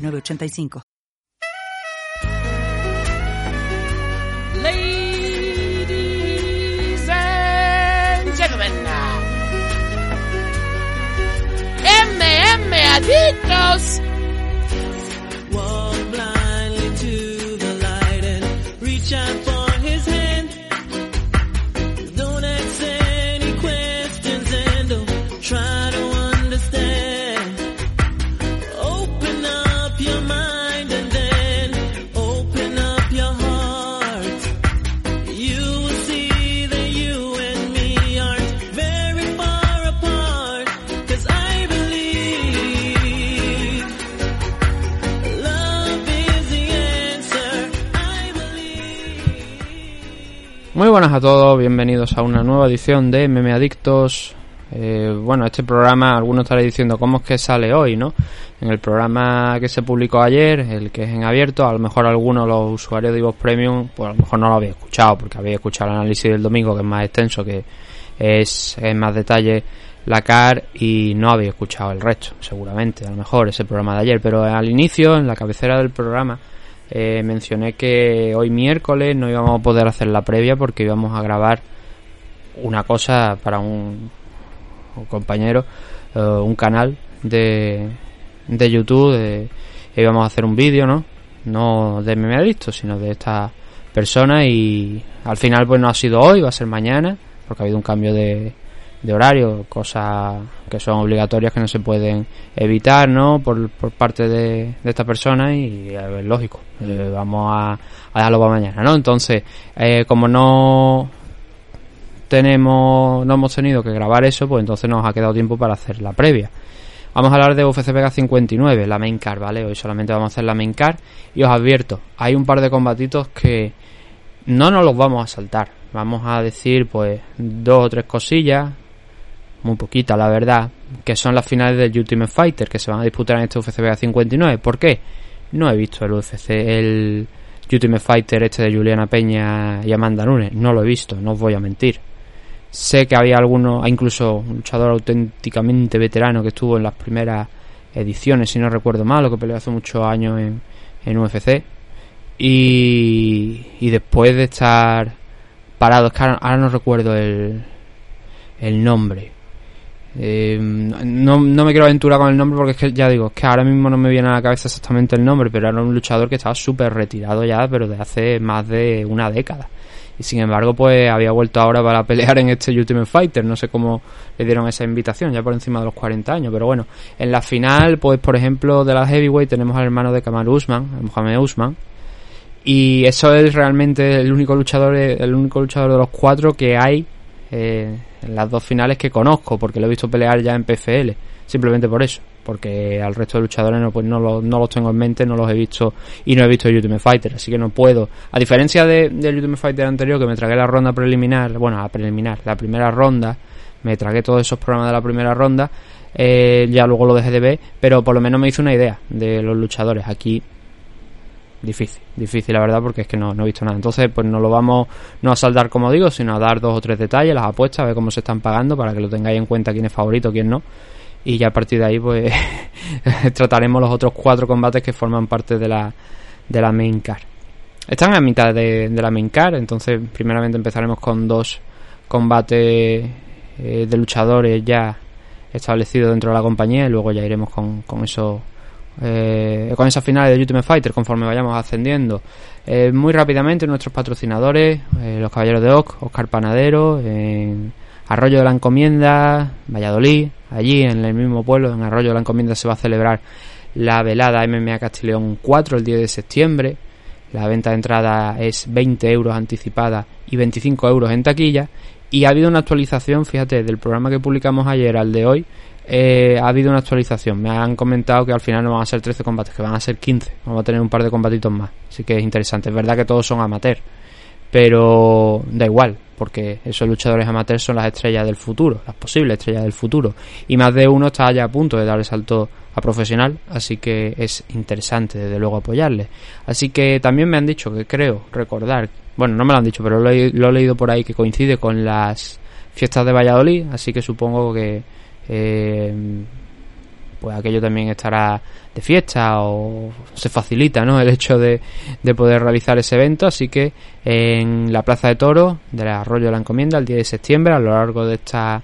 906985. Ladies and gentlemen, MM Adictos. Muy buenas a todos, bienvenidos a una nueva edición de Meme Adictos. Eh, bueno, este programa, algunos estaréis diciendo cómo es que sale hoy, ¿no? En el programa que se publicó ayer, el que es en abierto, a lo mejor algunos los usuarios de Ivox Premium, pues a lo mejor no lo habéis escuchado, porque habéis escuchado el análisis del domingo, que es más extenso, que es en más detalle la CAR y no habéis escuchado el resto, seguramente, a lo mejor ese programa de ayer, pero al inicio, en la cabecera del programa, eh, mencioné que hoy miércoles no íbamos a poder hacer la previa porque íbamos a grabar una cosa para un, compañero, eh, un canal de, de YouTube, de, íbamos a hacer un vídeo, ¿no? No de meme adicto, sino de esta persona y al final pues no ha sido hoy, va a ser mañana, porque ha habido un cambio de, de horario, cosas que son obligatorias que no se pueden evitar, ¿no? Por, por parte de, de esta persona y ver, lógico, eh, vamos a, a dejarlo para mañana, ¿no? Entonces, eh, como no tenemos, no hemos tenido que grabar eso, pues entonces nos ha quedado tiempo para hacer la previa. Vamos a hablar de UFC Vega 59, la main card, ¿vale? Hoy solamente vamos a hacer la main card y os advierto, hay un par de combatitos que no nos los vamos a saltar. Vamos a decir, pues, dos o tres cosillas, muy poquitas, la verdad, que son las finales del Ultimate Fighter que se van a disputar en este UFC Vega 59. ¿Por qué? No he visto el UFC, el Ultimate Fighter este de Juliana Peña y Amanda Nunes. No lo he visto, no os voy a mentir. Sé que había alguno, incluso un luchador auténticamente veterano que estuvo en las primeras ediciones, si no recuerdo mal, lo que peleó hace muchos años en, en UFC. Y, y después de estar parado, es que ahora, ahora no recuerdo el, el nombre. Eh, no, no me quiero aventurar con el nombre porque es que ya digo, es que ahora mismo no me viene a la cabeza exactamente el nombre, pero era un luchador que estaba súper retirado ya, pero de hace más de una década. Y sin embargo, pues había vuelto ahora para pelear en este Ultimate Fighter. No sé cómo le dieron esa invitación, ya por encima de los 40 años. Pero bueno, en la final, pues por ejemplo, de la Heavyweight tenemos al hermano de Kamaru Usman, Mohamed Usman. Y eso es realmente el único luchador, el único luchador de los cuatro que hay eh, en las dos finales que conozco, porque lo he visto pelear ya en PFL. Simplemente por eso, porque al resto de luchadores no, pues no, los, no los tengo en mente, no los he visto y no he visto Ultimate Fighter, así que no puedo. A diferencia de, del Ultimate Fighter anterior, que me tragué la ronda preliminar, bueno, la preliminar, la primera ronda, me tragué todos esos programas de la primera ronda, eh, ya luego lo dejé de ver, pero por lo menos me hice una idea de los luchadores. Aquí difícil, difícil la verdad porque es que no, no he visto nada. Entonces, pues no lo vamos no a saldar como digo, sino a dar dos o tres detalles, las apuestas, a ver cómo se están pagando para que lo tengáis en cuenta quién es favorito, quién no. Y ya a partir de ahí, pues trataremos los otros cuatro combates que forman parte de la, de la main card. Están a mitad de, de la main card, entonces primeramente empezaremos con dos combates eh, de luchadores ya establecidos dentro de la compañía y luego ya iremos con, con esos eh, con esas finales de Ultimate Fighter conforme vayamos ascendiendo. Eh, muy rápidamente nuestros patrocinadores, eh, los Caballeros de Oc, Oscar Panadero, en Arroyo de la Encomienda, Valladolid, allí en el mismo pueblo, en Arroyo de la Encomienda se va a celebrar la velada MMA Castileón 4 el 10 de septiembre. La venta de entrada es 20 euros anticipada y 25 euros en taquilla. Y ha habido una actualización, fíjate, del programa que publicamos ayer al de hoy. Eh, ha habido una actualización. Me han comentado que al final no van a ser 13 combates, que van a ser 15. Vamos a tener un par de combatitos más. Así que es interesante. Es verdad que todos son amateur. Pero da igual, porque esos luchadores amateurs son las estrellas del futuro, las posibles estrellas del futuro. Y más de uno está ya a punto de dar el salto a profesional, así que es interesante desde luego apoyarle. Así que también me han dicho que creo recordar, bueno, no me lo han dicho, pero lo he, lo he leído por ahí que coincide con las fiestas de Valladolid, así que supongo que eh, pues aquello también estará de fiesta o se facilita ¿no? el hecho de, de poder realizar ese evento. Así que en la Plaza de Toro del Arroyo de la Encomienda el 10 de septiembre a lo largo de esta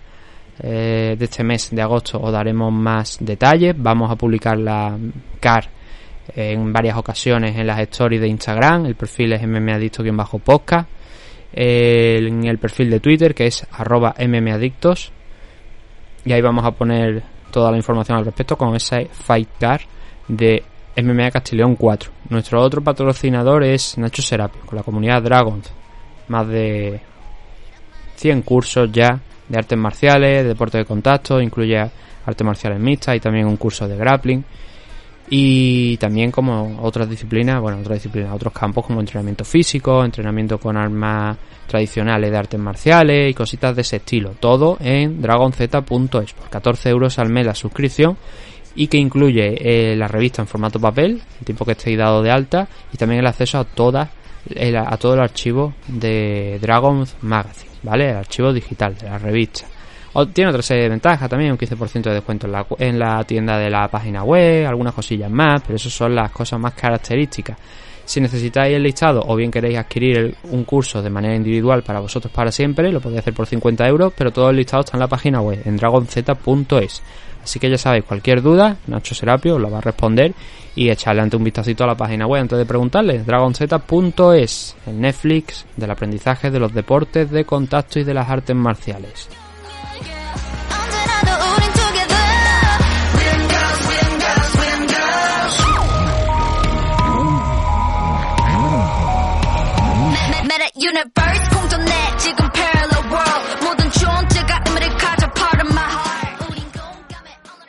eh, de este mes de agosto os daremos más detalles. Vamos a publicar la CAR en varias ocasiones en las stories de Instagram. El perfil es mmadicto bajo podcast el- en el perfil de Twitter que es arroba mmadictos y ahí vamos a poner toda la información al respecto con ese Fight Card de MMA Castileón 4. Nuestro otro patrocinador es Nacho Serapio, con la comunidad Dragons. Más de 100 cursos ya de artes marciales, de deporte de contacto, incluye artes marciales mixtas y también un curso de grappling. Y también como otras disciplinas, bueno, otras disciplinas, otros campos como entrenamiento físico, entrenamiento con armas tradicionales de artes marciales y cositas de ese estilo. Todo en dragonz.es por 14 euros al mes la suscripción y que incluye eh, la revista en formato papel, el tiempo que estéis dado de alta y también el acceso a todas a todo el archivo de Dragons Magazine, ¿vale? El archivo digital de la revista. Tiene otra serie de ventajas también, un 15% de descuento en la, en la tienda de la página web, algunas cosillas más, pero esas son las cosas más características. Si necesitáis el listado o bien queréis adquirir un curso de manera individual para vosotros para siempre, lo podéis hacer por 50 euros, pero todo el listado está en la página web, en dragonz.es. Así que ya sabéis, cualquier duda, Nacho Serapio la va a responder y echarle ante un vistacito a la página web antes de preguntarle. dragonz.es, el Netflix del aprendizaje de los deportes de contacto y de las artes marciales.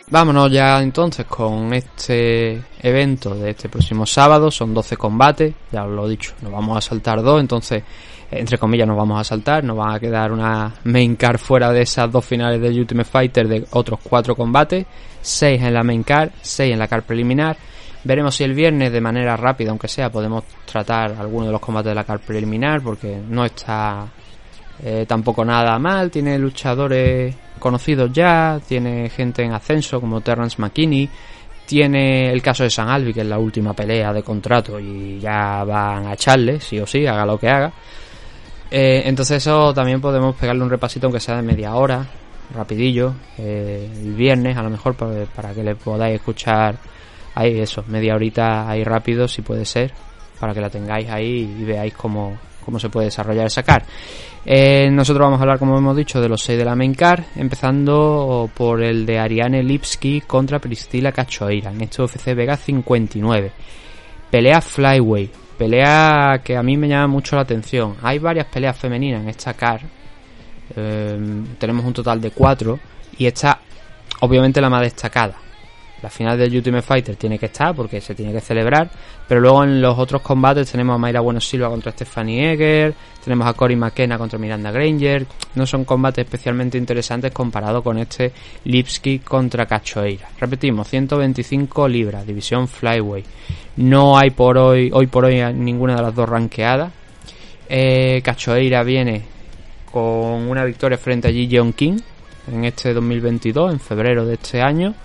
Vámonos ya entonces con este evento de este próximo sábado. Son 12 combates, ya os lo he dicho, nos vamos a saltar dos, entonces, entre comillas, nos vamos a saltar. Nos va a quedar una main card fuera de esas dos finales del Ultimate Fighter de otros cuatro combates. 6 en la main card, 6 en la card preliminar. Veremos si el viernes, de manera rápida, aunque sea, podemos tratar alguno de los combates de la card preliminar, porque no está eh, tampoco nada mal, tiene luchadores conocidos ya, tiene gente en ascenso como Terrence McKinney, tiene el caso de San Albi, que es la última pelea de contrato y ya van a echarle, sí o sí, haga lo que haga. Eh, entonces eso también podemos pegarle un repasito aunque sea de media hora, rapidillo, eh, el viernes a lo mejor para, para que le podáis escuchar ahí eso, media horita ahí rápido si puede ser, para que la tengáis ahí y veáis cómo, cómo se puede desarrollar esa car. Eh, nosotros vamos a hablar, como hemos dicho, de los seis de la main car, empezando por el de Ariane Lipski contra Priscila Cachoeira en este UFC Vega 59. Pelea Flyway, pelea que a mí me llama mucho la atención. Hay varias peleas femeninas en esta car, eh, tenemos un total de cuatro y esta, obviamente, la más destacada. La final del Ultimate Fighter tiene que estar porque se tiene que celebrar, pero luego en los otros combates tenemos a Mayra Bueno Silva contra Stephanie Egger, tenemos a Cory McKenna contra Miranda Granger. No son combates especialmente interesantes comparado con este Lipski contra Cachoeira. Repetimos, 125 libras, división Flyway. No hay por hoy, hoy por hoy ninguna de las dos ranqueadas. Eh, Cachoeira viene con una victoria frente a Ji King en este 2022, en febrero de este año.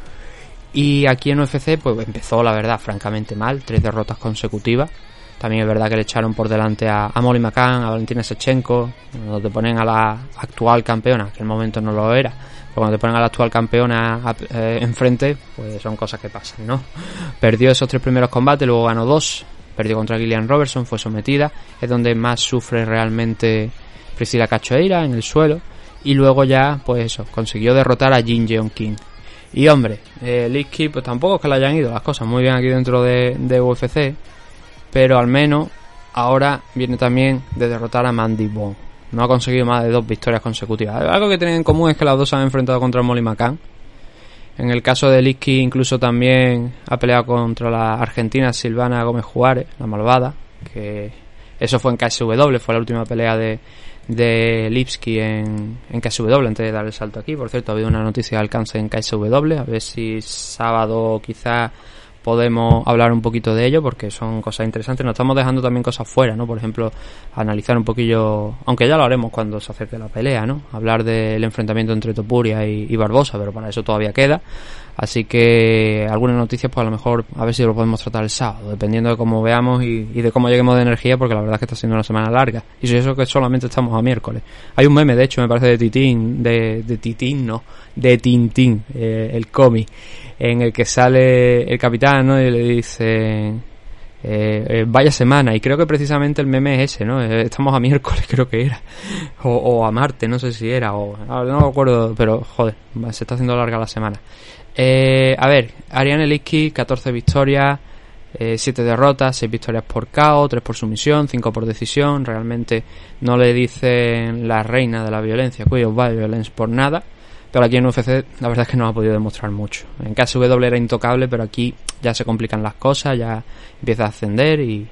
Y aquí en UFC pues empezó la verdad francamente mal, tres derrotas consecutivas. También es verdad que le echaron por delante a, Molly McCann, a Valentina Sechenko, cuando te ponen a la actual campeona, que en el momento no lo era, pero cuando te ponen a la actual campeona eh, enfrente, pues son cosas que pasan, ¿no? Perdió esos tres primeros combates, luego ganó dos, perdió contra Gillian Robertson, fue sometida, es donde más sufre realmente Priscila Cachoeira en el suelo, y luego ya, pues eso, consiguió derrotar a Jin Jeon King. Y hombre, eh, pues tampoco es que le hayan ido las cosas muy bien aquí dentro de, de UFC, pero al menos ahora viene también de derrotar a Mandy Bone. no ha conseguido más de dos victorias consecutivas. Algo que tienen en común es que las dos se han enfrentado contra Molly McCann. En el caso de Liski incluso también ha peleado contra la argentina Silvana Gómez Juárez, la malvada, que eso fue en KSW, fue la última pelea de, de Lipski en, en KSW antes de dar el salto aquí. Por cierto, ha habido una noticia de alcance en KSW, a ver si sábado quizás podemos hablar un poquito de ello porque son cosas interesantes. Nos estamos dejando también cosas fuera, ¿no? Por ejemplo, analizar un poquillo, aunque ya lo haremos cuando se acerque la pelea, ¿no? Hablar del enfrentamiento entre Topuria y Barbosa, pero para eso todavía queda. Así que algunas noticias, pues a lo mejor a ver si lo podemos tratar el sábado, dependiendo de cómo veamos y, de cómo lleguemos de energía, porque la verdad es que está siendo una semana larga. Y si eso que solamente estamos a miércoles. Hay un meme, de hecho, me parece de Titín, de, Titín, no, de Tintín, eh, el cómic, en el que sale el capitán. Y le dice, eh, eh, vaya semana, y creo que precisamente el meme es ese, ¿no? Eh, Estamos a miércoles, creo que era, o, o a Marte, no sé si era, o no me acuerdo, pero joder, se está haciendo larga la semana. Eh, a ver, Ariane Liski, 14 victorias, eh, 7 derrotas, 6 victorias por KO, 3 por sumisión, 5 por decisión. Realmente no le dicen la reina de la violencia, Queen of Violence, por nada. Pero aquí en UFC la verdad es que no ha podido demostrar mucho. En KSW era intocable, pero aquí ya se complican las cosas, ya empieza a ascender y,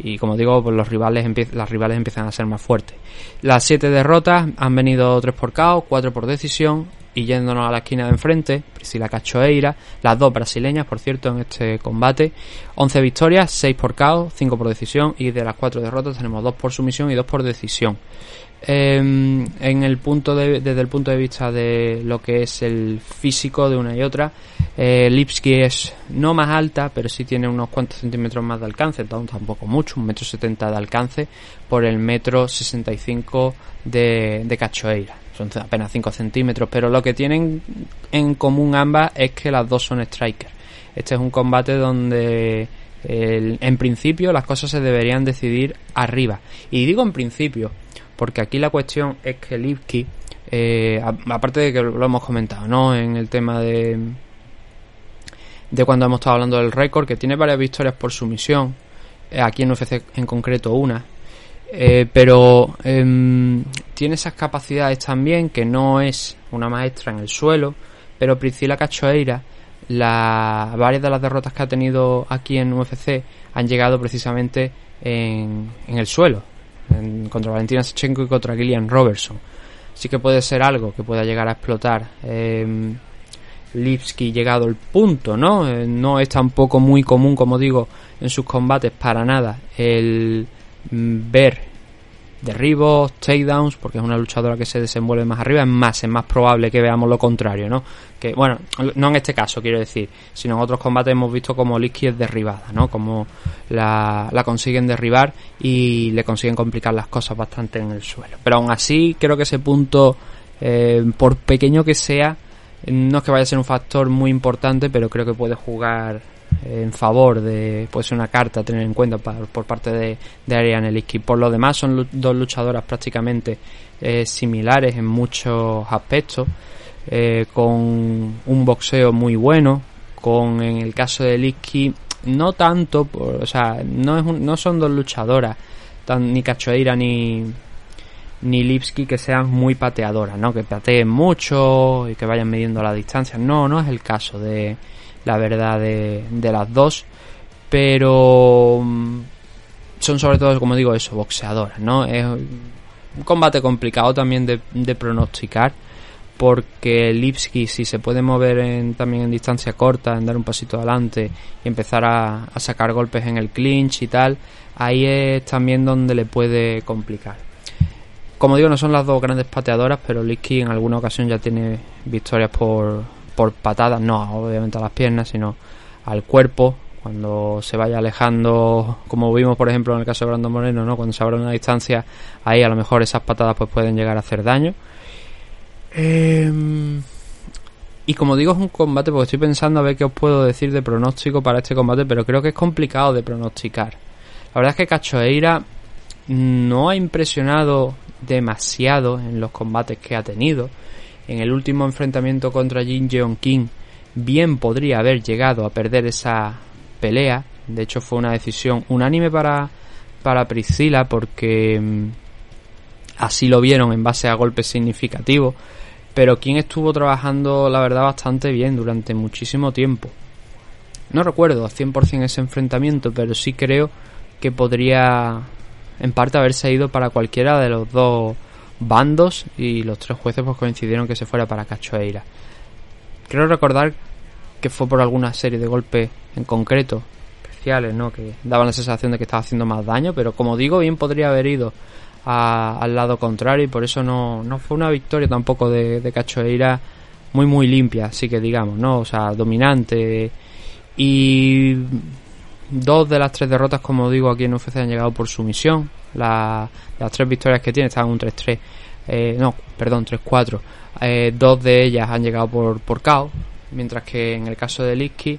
y como digo, pues los rivales las rivales empiezan a ser más fuertes. Las 7 derrotas han venido 3 por KO, 4 por decisión y yéndonos a la esquina de enfrente, Priscila Cachoeira, las dos brasileñas, por cierto, en este combate, 11 victorias, 6 por KO, 5 por decisión y de las 4 derrotas tenemos 2 por sumisión y 2 por decisión. Eh, en el punto de, desde el punto de vista de lo que es el físico de una y otra, eh, Lipski es no más alta, pero sí tiene unos cuantos centímetros más de alcance, tam- tampoco mucho, un metro setenta de alcance por el metro sesenta y cinco de, de Cachoeira. Son apenas 5 centímetros, pero lo que tienen en común ambas es que las dos son strikers. Este es un combate donde el- en principio las cosas se deberían decidir arriba. Y digo en principio, porque aquí la cuestión es que Lipski, eh, aparte de que lo hemos comentado, ¿no? En el tema de de cuando hemos estado hablando del récord, que tiene varias victorias por sumisión, eh, aquí en UFC en concreto una, eh, pero em, tiene esas capacidades también, que no es una maestra en el suelo, pero Priscila Cachoeira, la, varias de las derrotas que ha tenido aquí en UFC han llegado precisamente en, en el suelo, en- contra Valentina Shevchenko y contra Gillian Robertson. Sí que puede ser algo que pueda llegar a explotar. em, Lipski llegado el punto, ¿no? Eh, no es tampoco muy común, como digo, en sus combates para nada el ver derribos, takedowns, porque es una luchadora que se desenvuelve más arriba, es más, es más probable que veamos lo contrario, ¿no? Que, bueno, no en este caso, quiero decir, sino en otros combates hemos visto como Lipski es derribada, ¿no? Como la, la consiguen derribar y le consiguen complicar las cosas bastante en el suelo. Pero aún así, creo que ese punto, eh, por pequeño que sea, no es que vaya a ser un factor muy importante, pero creo que puede jugar en favor de, puede ser una carta a tener en cuenta por parte de, de Ariane Lipski. Por lo demás, son dos luchadoras prácticamente eh, similares en muchos aspectos, eh, con un boxeo muy bueno, con en el caso de Lipski no tanto, o sea, no, es un- no son dos luchadoras, ni Cachoeira ni, ni Lipski que sean muy pateadoras, ¿no? Que pateen mucho y que vayan midiendo la distancia. No, no es el caso de la verdad de, las dos, pero mm, son sobre todo, como digo, eso, boxeadoras, ¿no? Es un combate complicado también de, de pronosticar porque Lipski si se puede mover en- también en distancia corta, en dar un pasito adelante y empezar a, a sacar golpes en el clinch y tal, ahí es también donde le puede complicar. Como digo, no son las dos grandes pateadoras, pero Lipski en alguna ocasión ya tiene victorias por, por patadas, no obviamente a las piernas, sino al cuerpo, cuando se vaya alejando, como vimos por ejemplo en el caso de Brandon Moreno, ¿no? cuando se abre una distancia, ahí a lo mejor esas patadas pues pueden llegar a hacer daño. Em, y como digo, es un combate, porque estoy pensando a ver qué os puedo decir de pronóstico para este combate, pero creo que es complicado de pronosticar. La verdad es que Cachoeira no ha impresionado demasiado en los combates que ha tenido. En el último enfrentamiento contra Jin Jeon King, bien podría haber llegado a perder esa pelea. De hecho, fue una decisión unánime para, para Priscila, porque mm, así lo vieron en base a golpes significativos. Pero quien estuvo trabajando, la verdad, bastante bien durante muchísimo tiempo. No recuerdo al 100% ese enfrentamiento, pero sí creo que podría en parte haberse ido para cualquiera de los dos bandos y los tres jueces pues coincidieron que se fuera para Cachoeira. Creo recordar que fue por alguna serie de golpes en concreto, especiales, ¿no? Que daban la sensación de que estaba haciendo más daño, pero como digo, bien podría haber ido al lado contrario y por eso no, no fue una victoria tampoco de, de Cachoeira muy muy limpia, así que digamos, ¿no? O sea, dominante y dos de las tres derrotas, como digo, aquí en UFC han llegado por sumisión. La- las tres victorias que tiene estaban un 3-3. Eh, no, perdón, 3-4. Eh, dos de ellas han llegado por, por KO. Mientras que en el caso de Liski,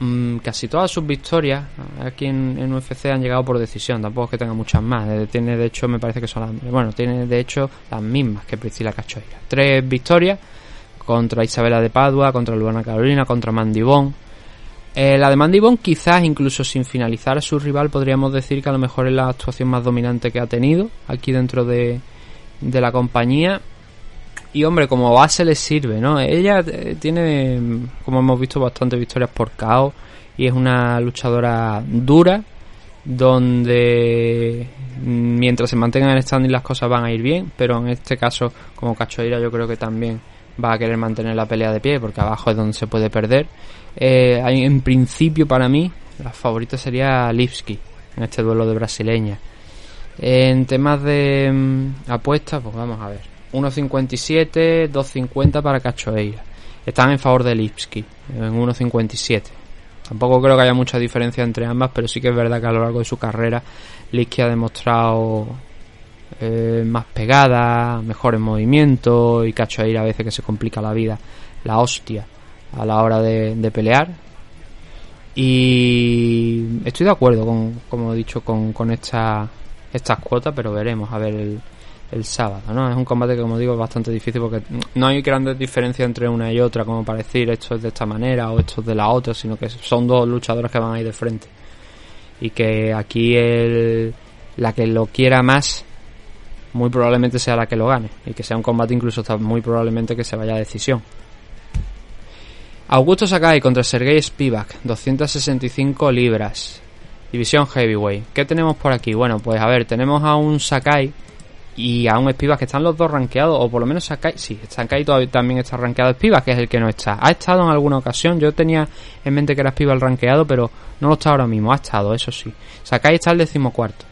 mm, casi todas sus victorias aquí en, UFC han llegado por decisión. Tampoco es que tenga muchas más. Eh, tiene, de hecho, me parece que son las. Bueno, tiene de hecho las mismas que Priscila Cachoeira. Tres victorias contra Isabela de Padua, contra Luana Carolina, contra Mandy Bond. Eh, la de Mandy Bond, quizás incluso sin finalizar a su rival, podríamos decir que a lo mejor es la actuación más dominante que ha tenido aquí dentro de, de la compañía. Y hombre, como base le sirve, ¿no? Ella eh, tiene, como hemos visto, bastantes victorias por KO y es una luchadora dura, donde mm, mientras se mantengan en standing las cosas van a ir bien, pero en este caso, como Cachoeira, yo creo que también va a querer mantener la pelea de pie, porque abajo es donde se puede perder. Eh, en principio, para mí, la favorita sería Lipski en este duelo de brasileña. En temas de mm, apuestas, pues vamos a ver. 1.57, 2.50 para Cachoeira. Están en favor de Lipski, en 1.57. Tampoco creo que haya mucha diferencia entre ambas, pero sí que es verdad que a lo largo de su carrera Lipski ha demostrado eh, más pegada, mejores movimientos y Cachoeira a veces que se complica la vida, la hostia a la hora de, pelear. Y estoy de acuerdo con, como he dicho, con, con esta, estas cuotas, pero veremos a ver el, sábado, ¿no? Es un combate que, como digo, es bastante difícil porque no hay grandes diferencias entre una y otra, como para esto es de esta manera o esto es de la otra, sino que son dos luchadores que van a ir de frente. Y que aquí el, la que lo quiera más, muy probablemente sea la que lo gane. Y que sea un combate incluso hasta muy probablemente que se vaya a decisión. Augusto Sakai contra Sergei Spivak, 265 libras. División Heavyweight. ¿Qué tenemos por aquí? Bueno, pues a ver, tenemos a un Sakai y a un Spivak que están los dos rankeados, o por lo menos Sakai, sí, Sakai todavía también está rankeado Spivak, que es el que no está. Ha estado en alguna ocasión, yo tenía en mente que era Spivak el rankeado, pero no lo está ahora mismo, ha estado, eso sí. Sakai está el decimocuarto.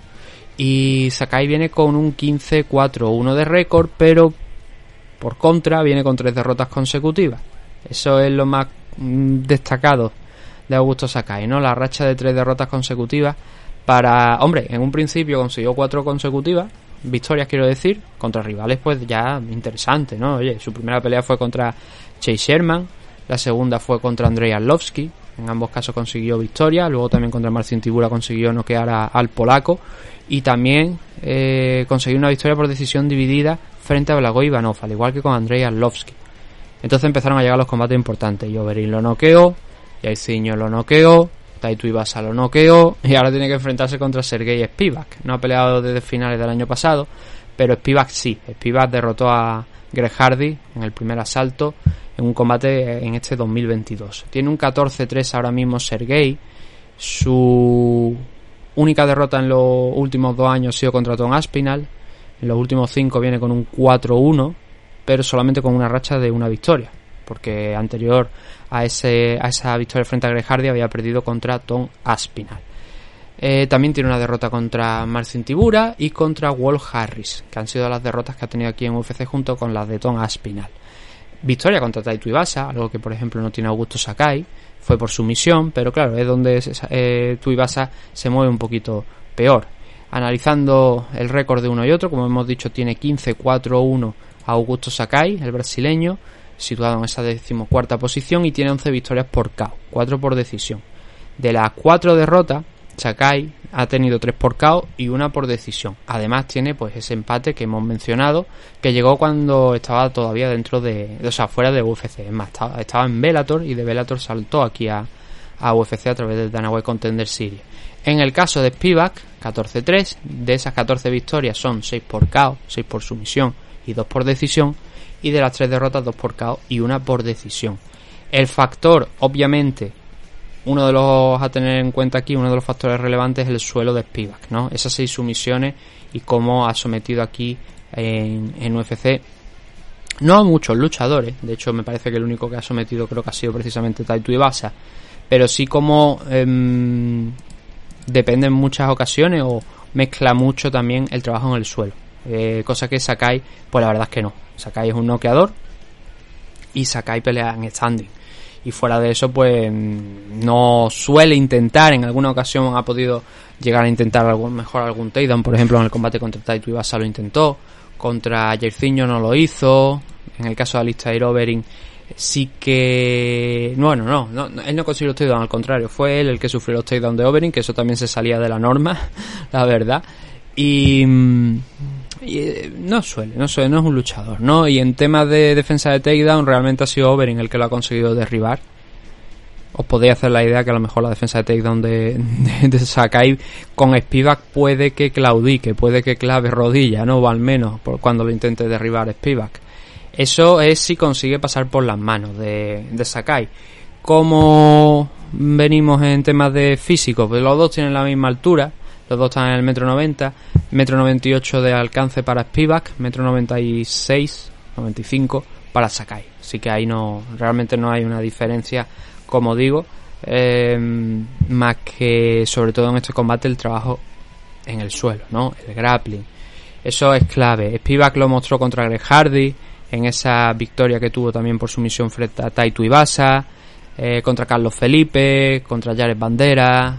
Y Sakai viene con un 15-4-1 de récord, pero por contra viene con tres derrotas consecutivas. Eso es lo más mm, destacado de Augusto Sakai, ¿no? La racha de tres derrotas consecutivas para... Hombre, en un principio consiguió cuatro consecutivas, victorias quiero decir, contra rivales pues ya interesantes, ¿no? Oye, su primera pelea fue contra Chase Sherman, la segunda fue contra Andrei Arlovski, en ambos casos consiguió victoria, luego también contra Marcin Tibura consiguió noquear a- al polaco y también eh, consiguió una victoria por decisión dividida frente a Blago Ivanov, al igual que con Andrei Arlovski. Entonces empezaron a llegar los combates importantes. Yoverin lo noqueó, Jairzinho lo noqueó, Taito Ibasa lo noqueó y ahora tiene que enfrentarse contra Sergei Spivak. No ha peleado desde finales del año pasado, pero Spivak sí. Spivak derrotó a Greg en el primer asalto en un combate en este 2022. Tiene un 14-3 ahora mismo Sergei. Su única derrota en los últimos dos años ha sido contra Tom Aspinal. En los últimos cinco viene con un 4-1 pero solamente con una racha de una victoria, porque anterior a, ese, a esa victoria frente a Greg Hardy había perdido contra Tom Aspinall. Eh, también tiene una derrota contra Marcin Tibura y contra Walt Harris, que han sido las derrotas que ha tenido aquí en UFC junto con las de Tom Aspinall. Victoria contra Taito Ibasa, algo que por ejemplo no tiene Augusto Sakai, fue por sumisión, pero claro, es donde eh, Tuivasa se mueve un poquito peor. Analizando el récord de uno y otro, como hemos dicho, tiene 15-4-1 Augusto Sakai, el brasileño, situado en esa decimocuarta posición y tiene 11 victorias por KO, 4 por decisión. De las 4 derrotas, Sakai ha tenido 3 por KO y una por decisión. Además tiene pues ese empate que hemos mencionado, que llegó cuando estaba todavía dentro de, o sea, fuera de UFC. Es más, estaba, estaba en Bellator y de Bellator saltó aquí a, a UFC a través del Dana White Contender Series. En el caso de Spivak, 14-3, de esas 14 victorias son 6 por KO, 6 por sumisión y 2 por decisión, y de las 3 derrotas 2 por KO y 1 por decisión. El factor, obviamente, uno de los a tener en cuenta aquí, uno de los factores relevantes es el suelo de Spivak, ¿no? Esas 6 sumisiones y cómo ha sometido aquí en, en UFC no a muchos luchadores, de hecho me parece que el único que ha sometido creo que ha sido precisamente Taito Ibasa, pero sí como em, depende en muchas ocasiones o mezcla mucho también el trabajo en el suelo. Eh, cosa que Sakai, pues la verdad es que no. Sakai es un noqueador y Sakai pelea en standing. Y fuera de eso, pues mm, no suele intentar, en alguna ocasión ha podido llegar a intentar algún, mejor algún takedown, por ejemplo en el combate contra Taito Ibasa lo intentó, contra Jercinho no lo hizo, en el caso de Alistair Overing sí que bueno no, no, no, él no consiguió los takedowns al contrario fue él el que sufrió los takedowns de Overing que eso también se salía de la norma la verdad. Y, mm, y, eh, no suele no suele no es un luchador no y en temas de defensa de takedown realmente ha sido Overing el que lo ha conseguido derribar os podéis hacer la idea que a lo mejor la defensa de takedown de, de, Sakai con Spivak puede que claudique, puede que clave rodilla, ¿no? O al menos por cuando lo intente derribar Spivak. Eso es si consigue pasar por las manos de, de Sakai. Como venimos en temas de físico, pues los dos tienen la misma altura, los dos están en el metro noventa, metro noventa y ocho de alcance para Spivak, metro noventa y seis, noventa y cinco para Sakai. Así que ahí no, realmente no hay una diferencia como digo, eh, más que sobre todo en este combate el trabajo en el suelo, ¿no? El grappling. Eso es clave. Spivak lo mostró contra Greg Hardy en esa victoria que tuvo también por su misión frente a Taito Ibasa, eh, contra Carlos Felipe, contra Jared Bandera.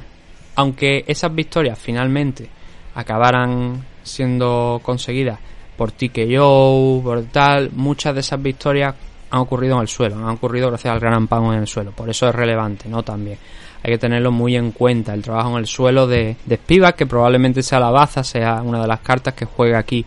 Aunque esas victorias finalmente acabaran siendo conseguidas por TKO, por tal, muchas de esas victorias han ocurrido en el suelo, han ocurrido gracias al gran amparo en el suelo, por eso es relevante, ¿no? También hay que tenerlo muy en cuenta, el trabajo en el suelo de, de que probablemente sea la baza, sea una de las cartas que juega aquí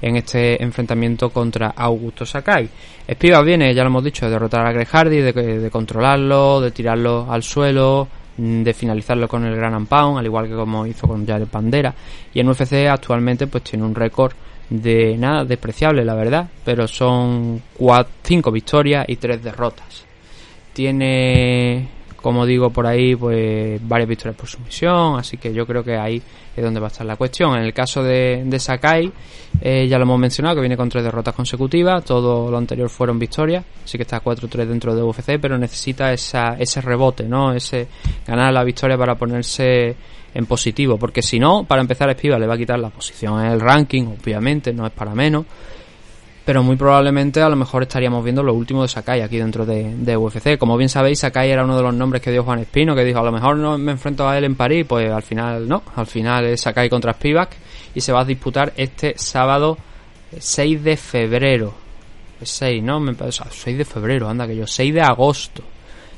en este enfrentamiento contra Augusto Sakai. Spivak viene, ya lo hemos dicho, de derrotar a Greg de controlarlo, de tirarlo al suelo, de finalizarlo con el Gran Pound, al igual que como hizo con Jared Pandera. Y en UFC actualmente pues tiene un récord de nada despreciable, la verdad, pero son cuatro, cinco victorias y tres derrotas. Tiene, como digo por ahí, pues varias victorias por sumisión, así que yo creo que ahí es donde va a estar la cuestión. En el caso de, Sakai, eh, ya lo hemos mencionado, que viene con tres derrotas consecutivas, todo lo anterior fueron victorias, así que está 4-3 dentro de UFC, pero necesita esa, ese rebote, ¿no? Ese ganar la victoria para ponerse en positivo, porque si no, para empezar Espiva le va a quitar la posición en el ranking, obviamente, no es para menos, pero muy probablemente a lo mejor estaríamos viendo lo último de Sakai aquí dentro de, UFC. Como bien sabéis, Sakai era uno de los nombres que dio Juan Espino, que dijo a lo mejor no me enfrento a él en París, pues al final no, al final es Sakai contra Spivak y se va a disputar este sábado 6 de febrero. 6, ¿no? Me, o sea, 6 de febrero, anda que yo, 6 de agosto.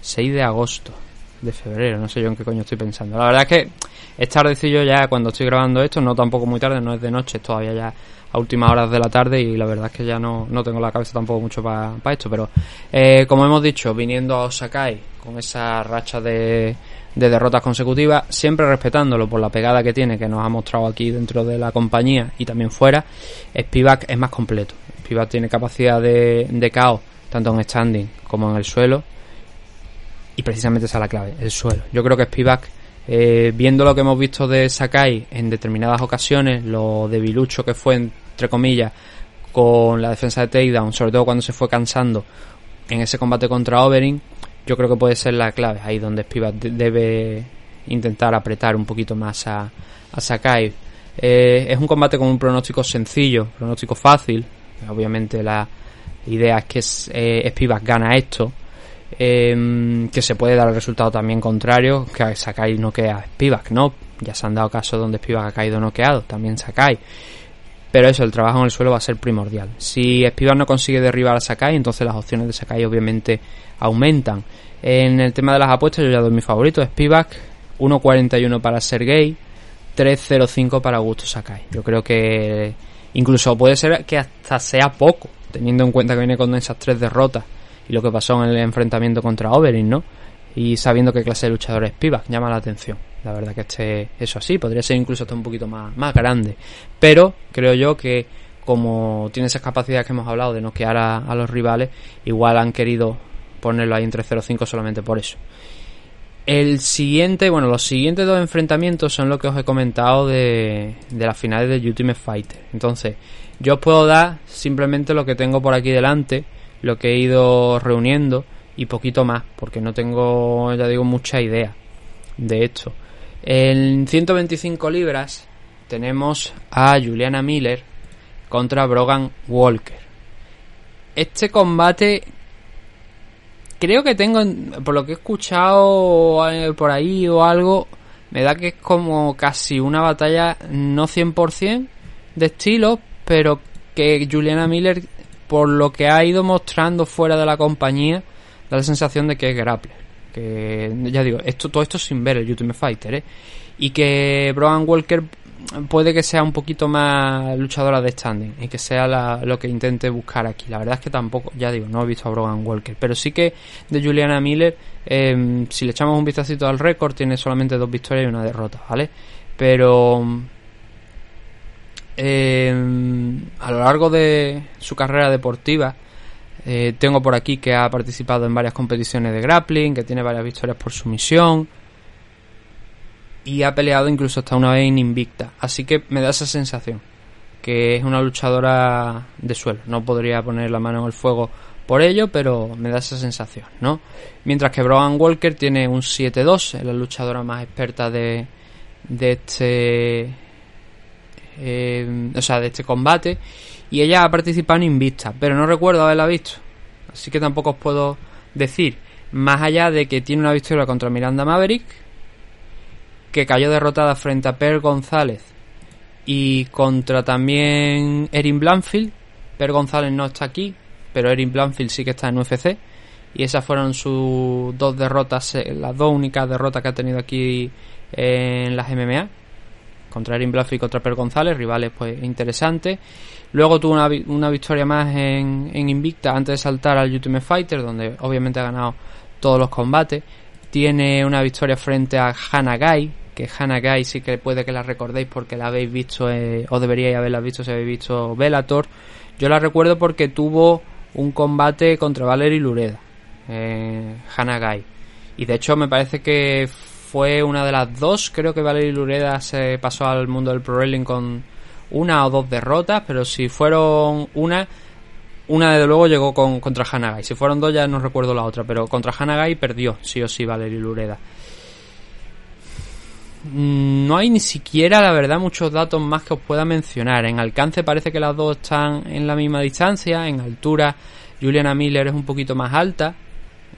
6 de agosto de febrero, no sé yo en qué coño estoy pensando. La verdad es que es tardecillo ya cuando estoy grabando esto, no tampoco muy tarde, no es de noche, todavía ya a últimas horas de la tarde y la verdad es que ya no, no tengo la cabeza tampoco mucho para pa esto, pero eh, como hemos dicho, viniendo a Osakai con esa racha de, de derrotas consecutivas, siempre respetándolo por la pegada que tiene, que nos ha mostrado aquí dentro de la compañía y también fuera, Spivak es más completo. Spivak tiene capacidad de, de caos tanto en standing como en el suelo y precisamente esa es la clave, el suelo. Yo creo que Spivak, eh, viendo lo que hemos visto de Sakai en determinadas ocasiones, lo debilucho que fue, entre comillas, con la defensa de takedown, sobre todo cuando se fue cansando en ese combate contra Overing, yo creo que puede ser la clave, ahí donde Spivak debe intentar apretar un poquito más a, Sakai. Eh, es un combate con un pronóstico sencillo, pronóstico fácil, obviamente la idea es que eh, Spivak gana esto, eh, que se puede dar el resultado también contrario, que Sakai noquea Spivak, ¿no? Ya se han dado casos donde Spivak ha caído noqueado, también Sakai. Pero eso, el trabajo en el suelo va a ser primordial. Si Spivak no consigue derribar a Sakai, entonces las opciones de Sakai obviamente aumentan. En el tema de las apuestas, yo ya doy mi favorito, Spivak, 1.41 para Sergei, 3.05 para Augusto Sakai. Yo creo que incluso puede ser que hasta sea poco, teniendo en cuenta que viene con esas tres derrotas y lo que pasó en el enfrentamiento contra Overing, ¿no? y sabiendo qué clase de luchador es llama la atención. La verdad que este, eso así, podría ser incluso hasta un poquito más, más grande. Pero creo yo que como tiene esas capacidades que hemos hablado de noquear a, a los rivales, igual han querido ponerlo ahí en 305 solamente por eso. El siguiente, bueno, los siguientes dos enfrentamientos son lo que os he comentado de, de las finales de Ultimate Fighter. Entonces, yo os puedo dar simplemente lo que tengo por aquí delante, lo que he ido reuniendo y poquito más, porque no tengo, ya digo, mucha idea de esto. En 125 libras tenemos a Juliana Miller contra Brogan Walker. Este combate creo que tengo, por lo que he escuchado eh, por ahí o algo, me da que es como casi una batalla no 100% de estilo, pero que Juliana Miller, por lo que ha ido mostrando fuera de la compañía, da la sensación de que es grappler. Que, ya digo, esto, todo esto sin ver el Ultimate Fighter, ¿eh? Y que Brogan Walker puede que sea un poquito más luchadora de standing y que sea lo que intente buscar aquí. La verdad es que tampoco, ya digo, no he visto a Brogan Walker, pero sí que de Juliana Miller, eh, si le echamos un vistacito al récord, tiene solamente dos victorias y una derrota, ¿vale? Pero eh, a lo largo de su carrera deportiva, eh, tengo por aquí que ha participado en varias competiciones de grappling, que tiene varias victorias por sumisión y ha peleado incluso hasta una vez en Invicta. Así que me da esa sensación que es una luchadora de suelo. No podría poner la mano en el fuego por ello, pero me da esa sensación, ¿no? Mientras que Brogan Walker tiene un 7-2, es la luchadora más experta de, de este eh, o sea, de este combate. Y ella ha participado en Invicta, pero no recuerdo haberla visto. Así que tampoco os puedo decir. Más allá de que tiene una victoria contra Miranda Maverick, que cayó derrotada frente a Per González y contra también Erin Blanfield. Per González no está aquí, pero Erin Blanfield sí que está en UFC. Y esas fueron sus dos derrotas, eh, las dos únicas derrotas que ha tenido aquí en las MMA contra Erin Blanfield y contra Per González, rivales pues interesantes. Luego tuvo una, una victoria más en, en Invicta antes de saltar al Ultimate Fighter, donde obviamente ha ganado todos los combates. Tiene una victoria frente a Hannah Guy, que Hannah Guy sí que puede que la recordéis porque la habéis visto, eh, o deberíais haberla visto si habéis visto Bellator. Yo la recuerdo porque tuvo un combate contra Valerie Lureda, eh, Hannah Guy. Y de hecho me parece que fue una de las dos. Creo que Valerie Lureda se pasó al mundo del pro wrestling con una o dos derrotas, pero si fueron una, una desde luego llegó con, contra Hanagai. Si fueron dos ya no recuerdo la otra, pero contra Hanagai perdió, sí o sí, Valerie Lureda. Mm, No hay ni siquiera, la verdad, muchos datos más que os pueda mencionar. En alcance parece que las dos están en la misma distancia. En altura, Juliana Miller es un poquito más alta.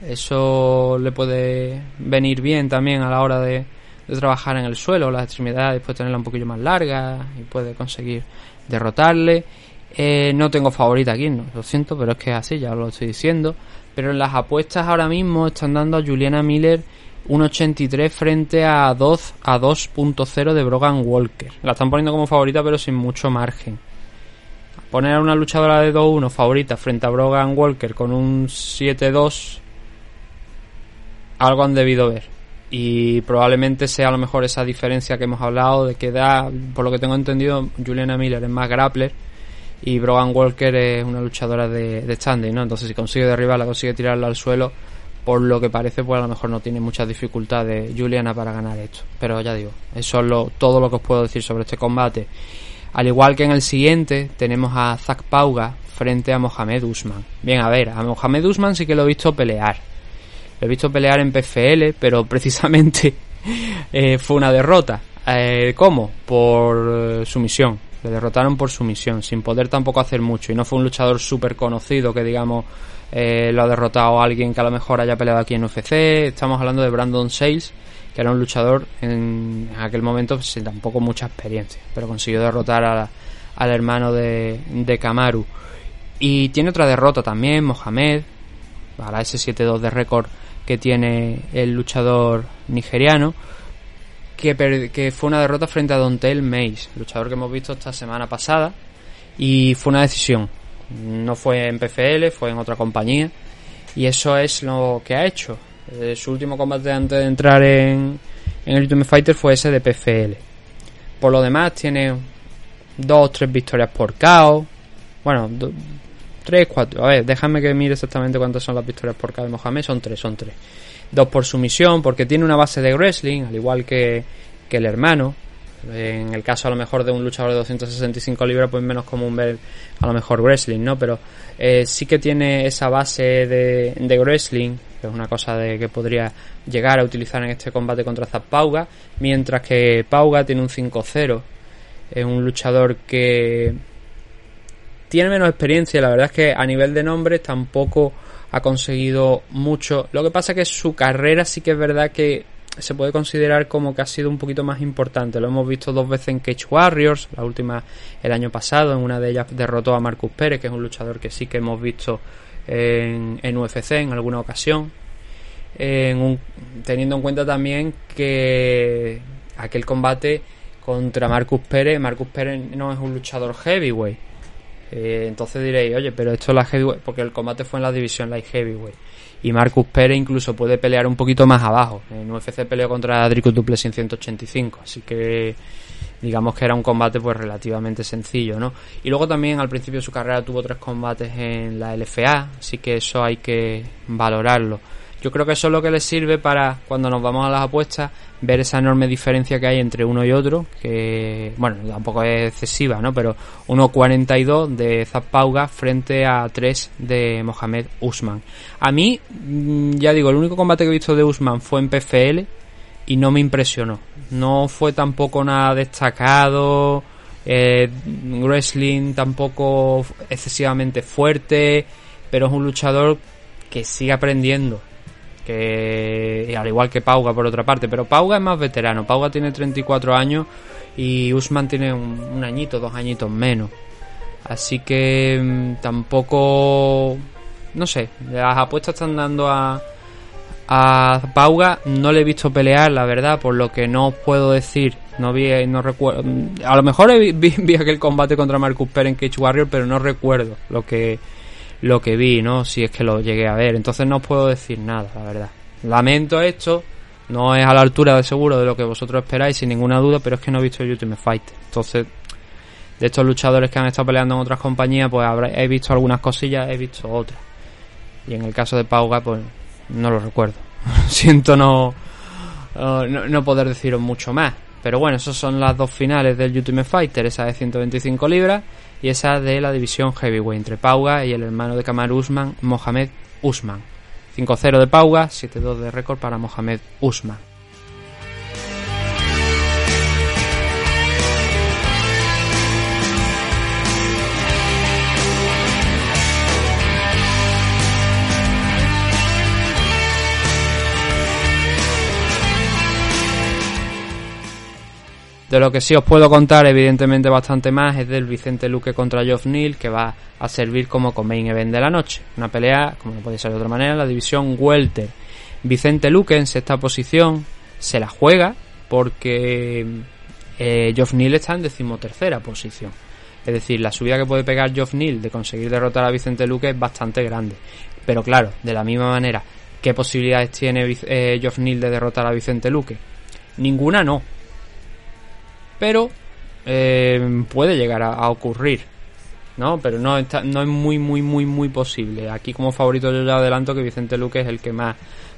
Eso le puede venir bien también a la hora de, de trabajar en el suelo. Las extremidades puede tenerla un poquillo más larga y puede conseguir derrotarle. Eh, no tengo favorita aquí, no, lo siento, pero es que es así, ya lo estoy diciendo. Pero en las apuestas ahora mismo están dando a Juliana Miller 1.83 frente a 2 a 2.0 de Brogan Walker. La están poniendo como favorita, pero sin mucho margen. Poner a una luchadora de 2-1 favorita frente a Brogan Walker con un 7-2 algo han debido ver. Y probablemente sea a lo mejor esa diferencia que hemos hablado de que da, por lo que tengo entendido, Juliana Miller es más grappler y Brogan Walker es una luchadora de, de standing, ¿no? Entonces si consigue derribarla, consigue tirarla al suelo, por lo que parece, pues a lo mejor no tiene muchas dificultades Juliana para ganar esto. Pero ya digo, eso es lo, todo lo que os puedo decir sobre este combate. Al igual que en el siguiente, tenemos a Zack Pauga frente a Mohamed Usman. Bien, a ver, a Mohamed Usman sí que lo he visto pelear. Lo he visto pelear en PFL, pero precisamente eh, fue una derrota. Eh, ¿Cómo? Por eh, sumisión. Le derrotaron por sumisión, sin poder tampoco hacer mucho. Y no fue un luchador súper conocido que, digamos, eh, lo ha derrotado a alguien que a lo mejor haya peleado aquí en UFC. Estamos hablando de Brandon Sales, que era un luchador en, aquel momento sin tampoco mucha experiencia, pero consiguió derrotar al hermano de, de Kamaru. Y tiene otra derrota también, Mohamed, para ese 7-2 de récord que tiene el luchador nigeriano, que, per- que fue una derrota frente a Dontel Mays, luchador que hemos visto esta semana pasada, y fue una decisión. No fue en PFL, fue en otra compañía, y eso es lo que ha hecho. Eh, su último combate antes de entrar en, en el Ultimate Fighter fue ese de PFL. Por lo demás, tiene dos o tres victorias por KO. Bueno, tres, cuatro. A ver, déjame que mire exactamente cuántas son las victorias por de Mohamed. Son tres, son tres. Dos por sumisión, porque tiene una base de wrestling, al igual que, que el hermano. En el caso a lo mejor de un luchador de 265 libras, pues menos común ver a lo mejor wrestling, ¿no? Pero eh, sí que tiene esa base de, de wrestling, que es una cosa de que podría llegar a utilizar en este combate contra Zap Pauga, mientras que Pauga tiene un 5-0. Es un luchador que tiene menos experiencia, la verdad es que a nivel de nombres tampoco ha conseguido mucho. Lo que pasa es que su carrera sí que es verdad que se puede considerar como que ha sido un poquito más importante. Lo hemos visto dos veces en Cage Warriors, la última el año pasado, en una de ellas derrotó a Marcus Pérez, que es un luchador que sí que hemos visto en, UFC en alguna ocasión. Teniendo en cuenta también que aquel combate contra Marcus Pérez, Marcus Pérez no es un luchador heavyweight. Eh, entonces diréis, oye, pero esto es la heavyweight, porque el combate fue en la división light heavyweight. Y Marcus Pérez incluso puede pelear un poquito más abajo. En UFC peleó contra Dricus Duplessis en 185, así que digamos que era un combate pues relativamente sencillo, ¿no? Y luego también al principio de su carrera tuvo tres combates en la LFA, así que eso hay que valorarlo. Yo creo que eso es lo que le sirve para cuando nos vamos a las apuestas ver esa enorme diferencia que hay entre uno y otro, que bueno, tampoco es excesiva, ¿no? Pero 1.42 de Zapauga frente a 3 de Mohamed Usman. A mí, mm, ya digo, el único combate que he visto de Usman fue en PFL y no me impresionó. No fue tampoco nada destacado, eh, wrestling tampoco excesivamente fuerte, pero es un luchador que sigue aprendiendo. Que al igual que Pauga por otra parte, pero Pauga es más veterano. Pauga tiene 34 años y Usman tiene un, añito, dos añitos menos. Así que mm, tampoco, no sé, las apuestas están dando a, a Pauga no le he visto pelear, la verdad, por lo que no puedo decir. No vi, no recuerdo. A lo mejor vi, vi- vi aquel combate contra Marcus Pérez en Cage Warrior, pero no recuerdo lo que lo que vi, ¿no? Si es que lo llegué a ver. Entonces no os puedo decir nada, la verdad. Lamento esto. No es a la altura de seguro de lo que vosotros esperáis, sin ninguna duda, pero es que no he visto el Ultimate Fight. Entonces, de estos luchadores que han estado peleando en otras compañías, pues he visto algunas cosillas, he visto otras. Y en el caso de Pauga, pues no lo recuerdo. Siento no, uh, no, no poder deciros mucho más. Pero bueno, esas son las dos finales del Ultimate Fighter, esa de 125 libras y esa de la división Heavyweight entre Pauga y el hermano de Kamaru Usman, Mohamed Usman. 5-0 de Pauga, 7-2 de récord para Mohamed Usman. De lo que sí os puedo contar, evidentemente bastante más, es del Vicente Luque contra Geoff Neal, que va a servir como main event de la noche. Una pelea, como no puede ser de otra manera, la división Welter. Vicente Luque en sexta posición se la juega porque eh, Geoff Neal está en decimotercera posición. Es decir, la subida que puede pegar Geoff Neal de conseguir derrotar a Vicente Luque es bastante grande. Pero claro, de la misma manera, ¿qué posibilidades tiene eh, Geoff Neal de derrotar a Vicente Luque? Ninguna no pero eh, puede llegar a, ocurrir no pero no está, no es muy muy muy muy posible. Aquí como favorito yo ya adelanto que Vicente Luque es el que más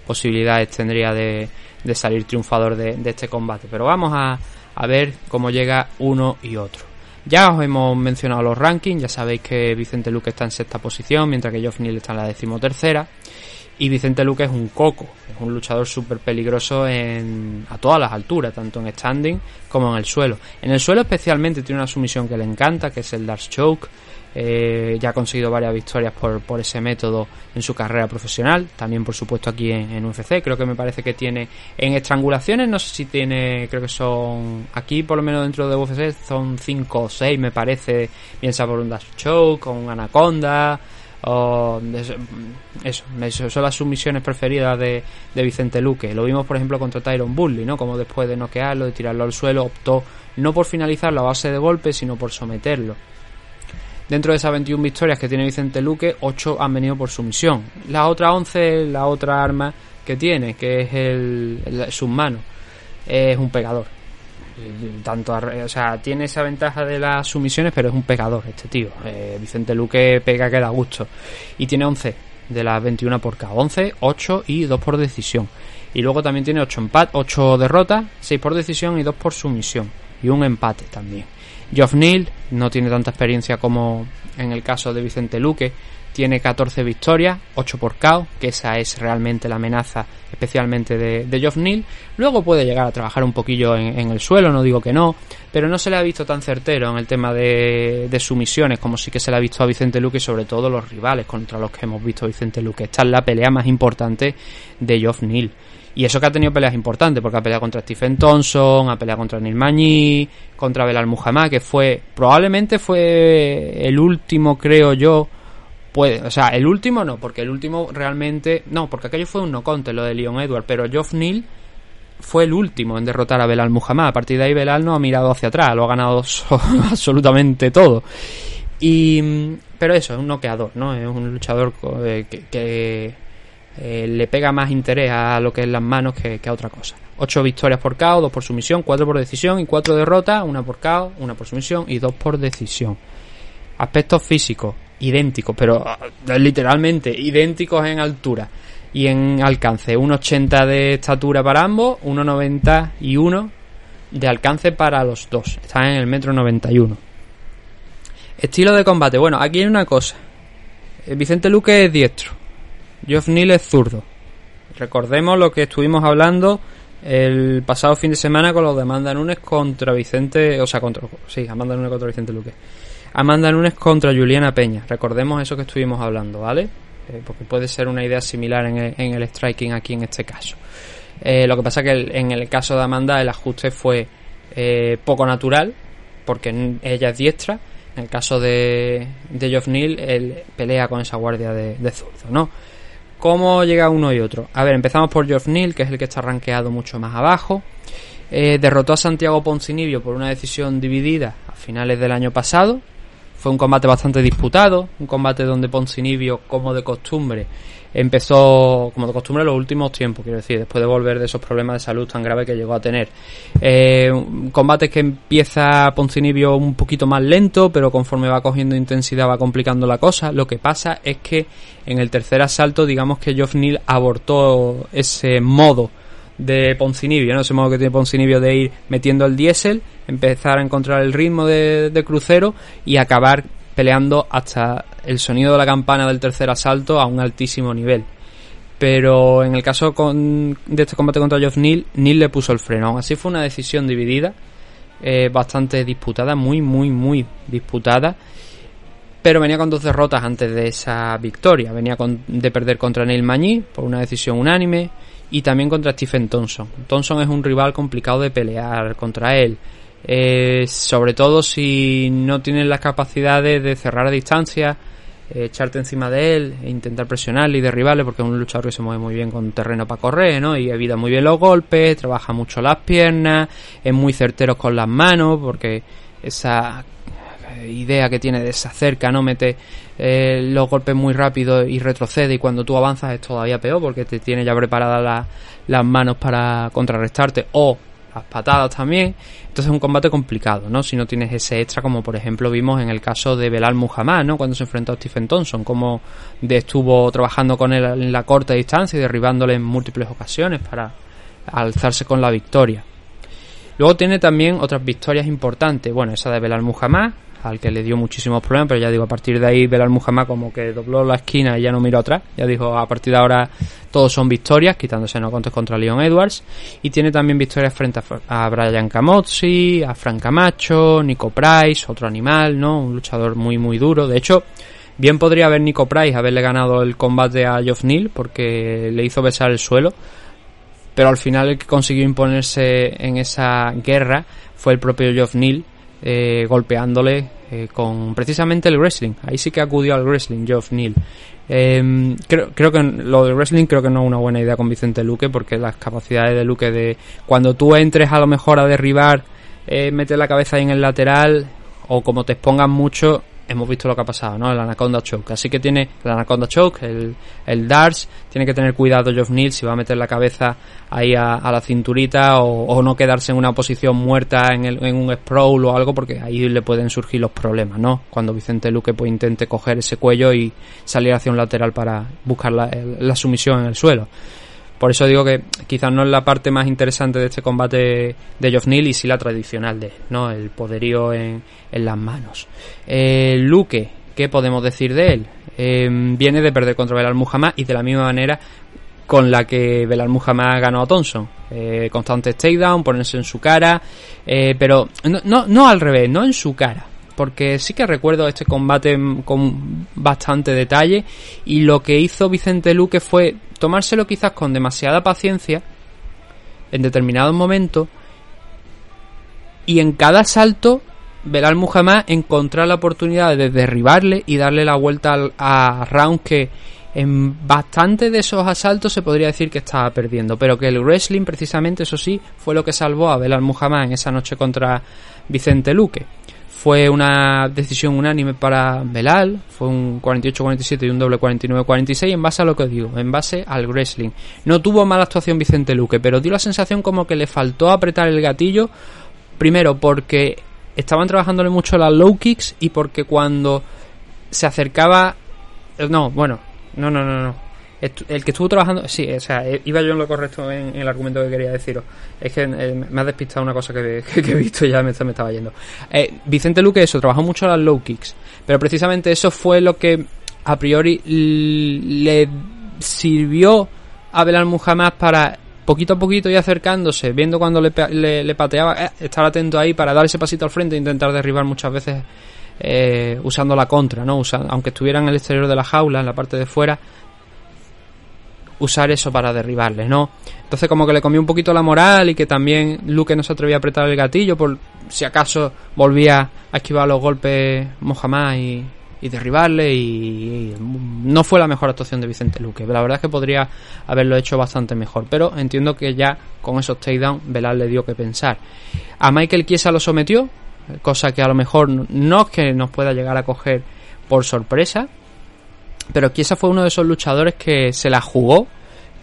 posibilidades tendría de, salir triunfador de, este combate. Pero vamos a, a ver cómo llega uno y otro. Ya os hemos mencionado los rankings ya sabéis que Vicente Luque está en sexta posición mientras que Neal está en la decimotercera y Vicente Luque es un coco, es un luchador súper peligroso en, a todas las alturas, tanto en standing como en el suelo. En el suelo especialmente tiene una sumisión que le encanta, que es el Dark Choke. Eh, ya ha conseguido varias victorias por, por ese método en su carrera profesional, también por supuesto aquí en, UFC. Creo que me parece que tiene en estrangulaciones, no sé si tiene, creo que son aquí por lo menos dentro de UFC son 5 o 6 me parece, bien sea por un Dash Choke, con un Anaconda, o eso, eso, eso son las sumisiones preferidas de, de Vicente Luque. Lo vimos, por ejemplo, contra Tyron Bully, ¿no? Como después de noquearlo, de tirarlo al suelo, optó no por finalizarlo a base de golpe, sino por someterlo. Dentro de esas 21 victorias que tiene Vicente Luque, 8 han venido por sumisión. Las otras 11, la otra arma que tiene, que es el, el submano, es un pegador. Eh, Tanto, o sea, tiene esa ventaja de las sumisiones, pero es un pegador este tío. Eh, Vicente Luque pega que da gusto. Y tiene 11 de las 21 por K. 11, 8 y 2 por decisión. Y luego también tiene 8 empat 8 derrotas, 6 por decisión y 2 por sumisión. Y un empate también. Geoff Neal no tiene tanta experiencia como en el caso de Vicente Luque. Tiene 14 victorias, 8 por KO, que esa es realmente la amenaza especialmente de, de Geoff Neal. Luego puede llegar a trabajar un poquillo en, el suelo, no digo que no, pero no se le ha visto tan certero en el tema de, de sumisiones como sí que se le ha visto a Vicente Luque y sobre todo los rivales contra los que hemos visto a Vicente Luque. Esta es la pelea más importante de Geoff Neal. Y eso que ha tenido peleas importantes, porque ha peleado contra Stephen Thompson, ha peleado contra Neil Magny, contra Belal Muhammad, que fue, probablemente fue el último, creo yo, puede, o sea, el último no, porque el último realmente, no, porque aquello fue un no conte, lo de Leon Edward, pero Geoff Neal fue el último en derrotar a Belal Muhammad. A partir de ahí Belal no ha mirado hacia atrás, lo ha ganado so- absolutamente todo. Y, pero eso, es un noqueador, ¿no? Es un luchador eh, que, que, eh, le pega más interés a lo que es las manos que, que a otra cosa. 8 victorias por KO, 2 por sumisión, 4 por decisión y 4 derrotas, una por KO, una por sumisión y 2 por decisión. Aspectos físicos, idénticos, pero ah, literalmente idénticos en altura y en alcance. 1,80 de estatura para ambos, 1,91 de alcance para los dos. Están en el metro 91. Estilo de combate. Bueno, aquí hay una cosa. Eh, Vicente Luque es diestro. Geoff Neal es zurdo. Recordemos lo que estuvimos hablando el pasado fin de semana con los de Amanda Nunes contra Vicente, o sea, contra, sí, Amanda Nunes contra Vicente Luque. Amanda Nunes contra Juliana Peña. Recordemos eso que estuvimos hablando, ¿vale? Eh, porque puede ser una idea similar en el, en el striking aquí en este caso. Eh, lo que pasa que en el caso de Amanda el ajuste fue eh, poco natural, porque ella es diestra. En el caso de, Geoff Neal, él pelea con esa guardia de, zurdo, ¿no? ¿Cómo llega uno y otro? A ver, empezamos por Geoff Neal, que es el que está rankeado mucho más abajo. Derrotó a Santiago Poncinibio por una decisión dividida a finales del año pasado. Fue un combate bastante disputado, un combate donde Poncinibio, como de costumbre, empezó, como de costumbre, los últimos tiempos, quiero decir, después de volver de esos problemas de salud tan graves que llegó a tener. Eh, un combate que empieza Poncinibio un poquito más lento, pero conforme va cogiendo intensidad va complicando la cosa. Lo que pasa es que en el tercer asalto, digamos que Geoff Neal abortó ese modo de Poncinibio, ¿no? Ese modo que tiene Poncinibio de ir metiendo el diésel, empezar a encontrar el ritmo de, crucero y acabar peleando hasta el sonido de la campana del tercer asalto a un altísimo nivel. Pero en el caso con- de este combate contra Geoff Neal, Neal le puso el freno. Aún así fue una decisión dividida, eh, bastante disputada, muy, muy, muy disputada. Pero venía con dos derrotas antes de esa victoria. Venía con- de perder contra Neil Magny por una decisión unánime y también contra Stephen Thompson. Thompson es un rival complicado de pelear contra él. Eh, sobre todo si no tienes las capacidades de cerrar a distancia, eh, echarte encima de él e intentar presionarle y derribarle porque es un luchador que se mueve muy bien con terreno para correr, ¿no? Y evita muy bien los golpes, trabaja mucho las piernas, es muy certero con las manos porque esa eh, idea que tiene de se acerca, no mete eh, los golpes muy rápido y retrocede y cuando tú avanzas es todavía peor porque te tiene ya preparadas la- las manos para contrarrestarte o las patadas también. Entonces es un combate complicado, ¿no? Si no tienes ese extra como por ejemplo vimos en el caso de Belal Muhammad, ¿no? Cuando se enfrentó a Stephen Thompson, como estuvo trabajando con él en la corta distancia y derribándole en múltiples ocasiones para alzarse con la victoria. Luego tiene también otras victorias importantes. Bueno, esa de Belal Muhammad, al que le dio muchísimos problemas, pero ya digo, a partir de ahí Belal Muhammad como que dobló la esquina y ya no miró atrás. Ya dijo, a partir de ahora todos son victorias, quitándose no contes contra Leon Edwards. Y tiene también victorias frente a, Brian Camozzi, a Frank Camacho, Nico Price, otro animal, ¿no? Un luchador muy, muy duro. De hecho, bien podría haber Nico Price haberle ganado el combate a Geoff Neal, porque le hizo besar el suelo pero al final el que consiguió imponerse en esa guerra fue el propio Geoff Neal, eh, golpeándole eh, con precisamente el wrestling. Ahí sí que acudió al wrestling Geoff Neal. Eh, creo, creo que lo del wrestling creo que no es una buena idea con Vicente Luque porque las capacidades de Luque de cuando tú entres a lo mejor a derribar, eh, meter la cabeza ahí en el lateral o como te expongan mucho, hemos visto lo que ha pasado, ¿no? El Anaconda Choke. Así que tiene el Anaconda Choke, el, el Darts, tiene que tener cuidado Geoff Neal si va a meter la cabeza ahí a, la cinturita o, o no quedarse en una posición muerta en, el- en un sprawl o algo porque ahí le pueden surgir los problemas, ¿no? Cuando Vicente Luque pues intente coger ese cuello y salir hacia un lateral para buscar la, la sumisión en el suelo. Por eso digo que quizás no es la parte más interesante de este combate de Geoff Neal y sí la tradicional de él, ¿no? El poderío en, en las manos. Eh, Luque, ¿qué podemos decir de él? Eh, viene de perder contra Belal Muhammad y de la misma manera con la que Belal Muhammad ganó a Thompson. Eh, constantes takedown, ponerse en su cara, eh, pero no, no, no al revés, no en su cara. Porque sí que recuerdo este combate con bastante detalle y lo que hizo Vicente Luque fue tomárselo quizás con demasiada paciencia en determinados momentos y en cada salto Belal Muhammad encontrar la oportunidad de derribarle y darle la vuelta a rounds que en bastante de esos asaltos se podría decir que estaba perdiendo, pero que el wrestling precisamente, eso sí, fue lo que salvó a Belal Muhammad en esa noche contra Vicente Luque. Fue una decisión unánime para Belal, fue un 48-47 y un doble 49-46 en base a lo que digo, en base al wrestling. No tuvo mala actuación Vicente Luque, pero dio la sensación como que le faltó apretar el gatillo, primero porque estaban trabajándole mucho las low kicks y porque cuando se acercaba... No, bueno, no, no, no, no. El que estuvo trabajando, sí, o sea, eh, iba yo en lo correcto en, el argumento que quería deciros. Es que eh, me ha despistado una cosa que, he visto y ya me, me estaba yendo. Eh, Vicente Luque, eso, trabajó mucho las low kicks, pero precisamente eso fue lo que a priori le sirvió a Belal Muhammad para poquito a poquito y acercándose, viendo cuando le, pateaba, eh, estar atento ahí para dar ese pasito al frente e intentar derribar muchas veces usando la contra, ¿no? Usa- aunque estuviera en el exterior de la jaula, en la parte de fuera, usar eso para derribarle, ¿no? Entonces como que le comió un poquito la moral y que también Luke no se atrevía a apretar el gatillo por si acaso volvía a esquivar los golpes Mohamed y, y derribarle y, no fue la mejor actuación de Vicente Luque. La verdad es que podría haberlo hecho bastante mejor, pero entiendo que ya con esos takedowns Belal le dio que pensar. A Michael Chiesa lo sometió, cosa que a lo mejor no es que nos pueda llegar a coger por sorpresa, pero Chiesa fue uno de esos luchadores que se la jugó,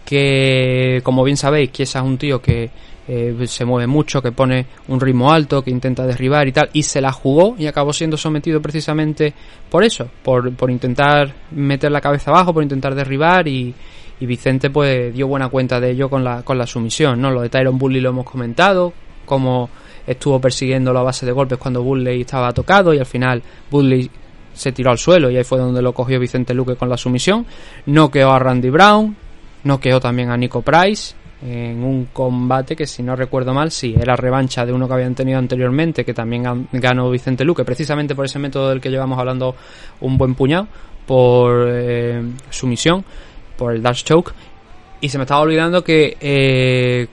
que como bien sabéis, Chiesa es un tío que eh, se mueve mucho, que pone un ritmo alto, que intenta derribar y tal, y se la jugó y acabó siendo sometido precisamente por eso, por, por intentar meter la cabeza abajo, por intentar derribar y, y Vicente pues dio buena cuenta de ello con la, con la sumisión, ¿no? Lo de Tyron Bully lo hemos comentado, como estuvo persiguiendo a base de golpes cuando Bulley estaba tocado y al final Bulley se tiró al suelo y ahí fue donde lo cogió Vicente Luque con la sumisión. Noqueó a Randy Brown, noqueó también a Nico Price en un combate que si no recuerdo mal, sí, era revancha de uno que habían tenido anteriormente, que también gan- ganó Vicente Luque, precisamente por ese método del que llevamos hablando un buen puñado, por eh, sumisión, por el Dash Choke. Y se me estaba olvidando que eh,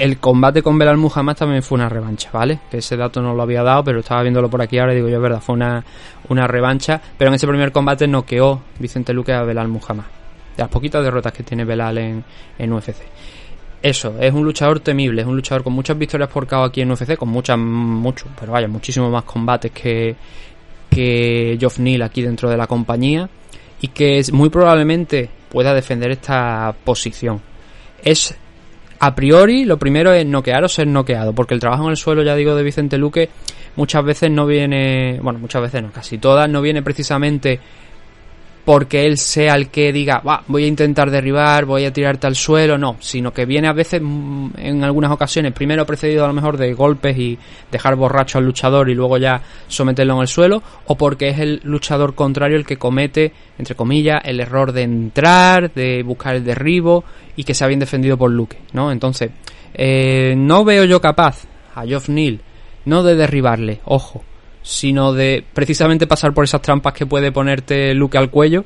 el combate con Belal Muhammad también fue una revancha, ¿vale? Que ese dato no lo había dado, pero estaba viéndolo por aquí ahora y digo yo, es verdad, fue una, una revancha. Pero en ese primer combate noqueó Vicente Luque a Belal Muhammad. De las poquitas derrotas que tiene Belal en, en UFC. Eso, es un luchador temible, es un luchador con muchas victorias por KO aquí en UFC, con muchas, mucho, pero vaya, muchísimos más combates que, que Geoff Neal aquí dentro de la compañía y que muy probablemente pueda defender esta posición. Es a priori, lo primero es noquear o ser noqueado, porque el trabajo en el suelo, ya digo, de Vicente Luque muchas veces no viene, bueno, muchas veces no, casi todas, no viene precisamente porque él sea el que diga, "Va, voy a intentar derribar, voy a tirarte al suelo, no, sino que viene a veces, mm, en algunas ocasiones, primero precedido a lo mejor de golpes y dejar borracho al luchador y luego ya someterlo en el suelo, o porque es el luchador contrario el que comete, entre comillas, el error de entrar, de buscar el derribo y que sea bien defendido por Luke, ¿no? Entonces, eh, no veo yo capaz a Geoff Neal, no de derribarle, ojo, sino de precisamente pasar por esas trampas que puede ponerte Luke al cuello,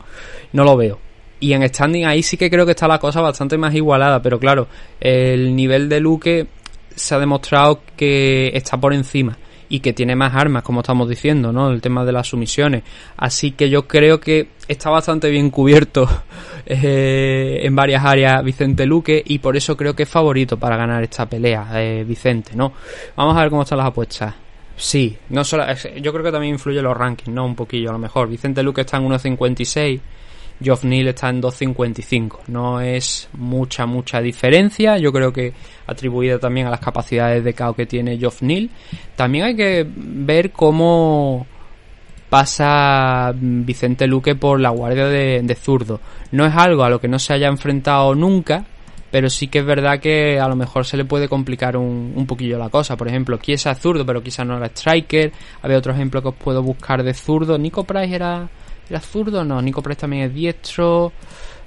no lo veo. Y en standing ahí sí que creo que está la cosa bastante más igualada, pero claro, el nivel de Luke se ha demostrado que está por encima y que tiene más armas, como estamos diciendo, ¿no? El tema de las sumisiones. Así que yo creo que está bastante bien cubierto eh, en varias áreas Vicente Luque y por eso creo que es favorito para ganar esta pelea, eh, Vicente, ¿no? Vamos a ver cómo están las apuestas. Sí, no solo, yo creo que también influye los rankings, ¿no? Un poquillo a lo mejor. Vicente Luque está en 1.56, Geoff Neal está en 2.55. No es mucha, mucha diferencia. Yo creo que atribuida también a las capacidades de KO que tiene Geoff Neal. También hay que ver cómo pasa Vicente Luque por la guardia de zurdo. No es algo a lo que no se haya enfrentado nunca, pero sí que es verdad que a lo mejor se le puede complicar un, un poquillo la cosa. Por ejemplo, Kiesa es zurdo, pero quizás no era striker. Había otro ejemplo que os puedo buscar de zurdo. Nico Price era, era zurdo, no. Nico Price también es diestro.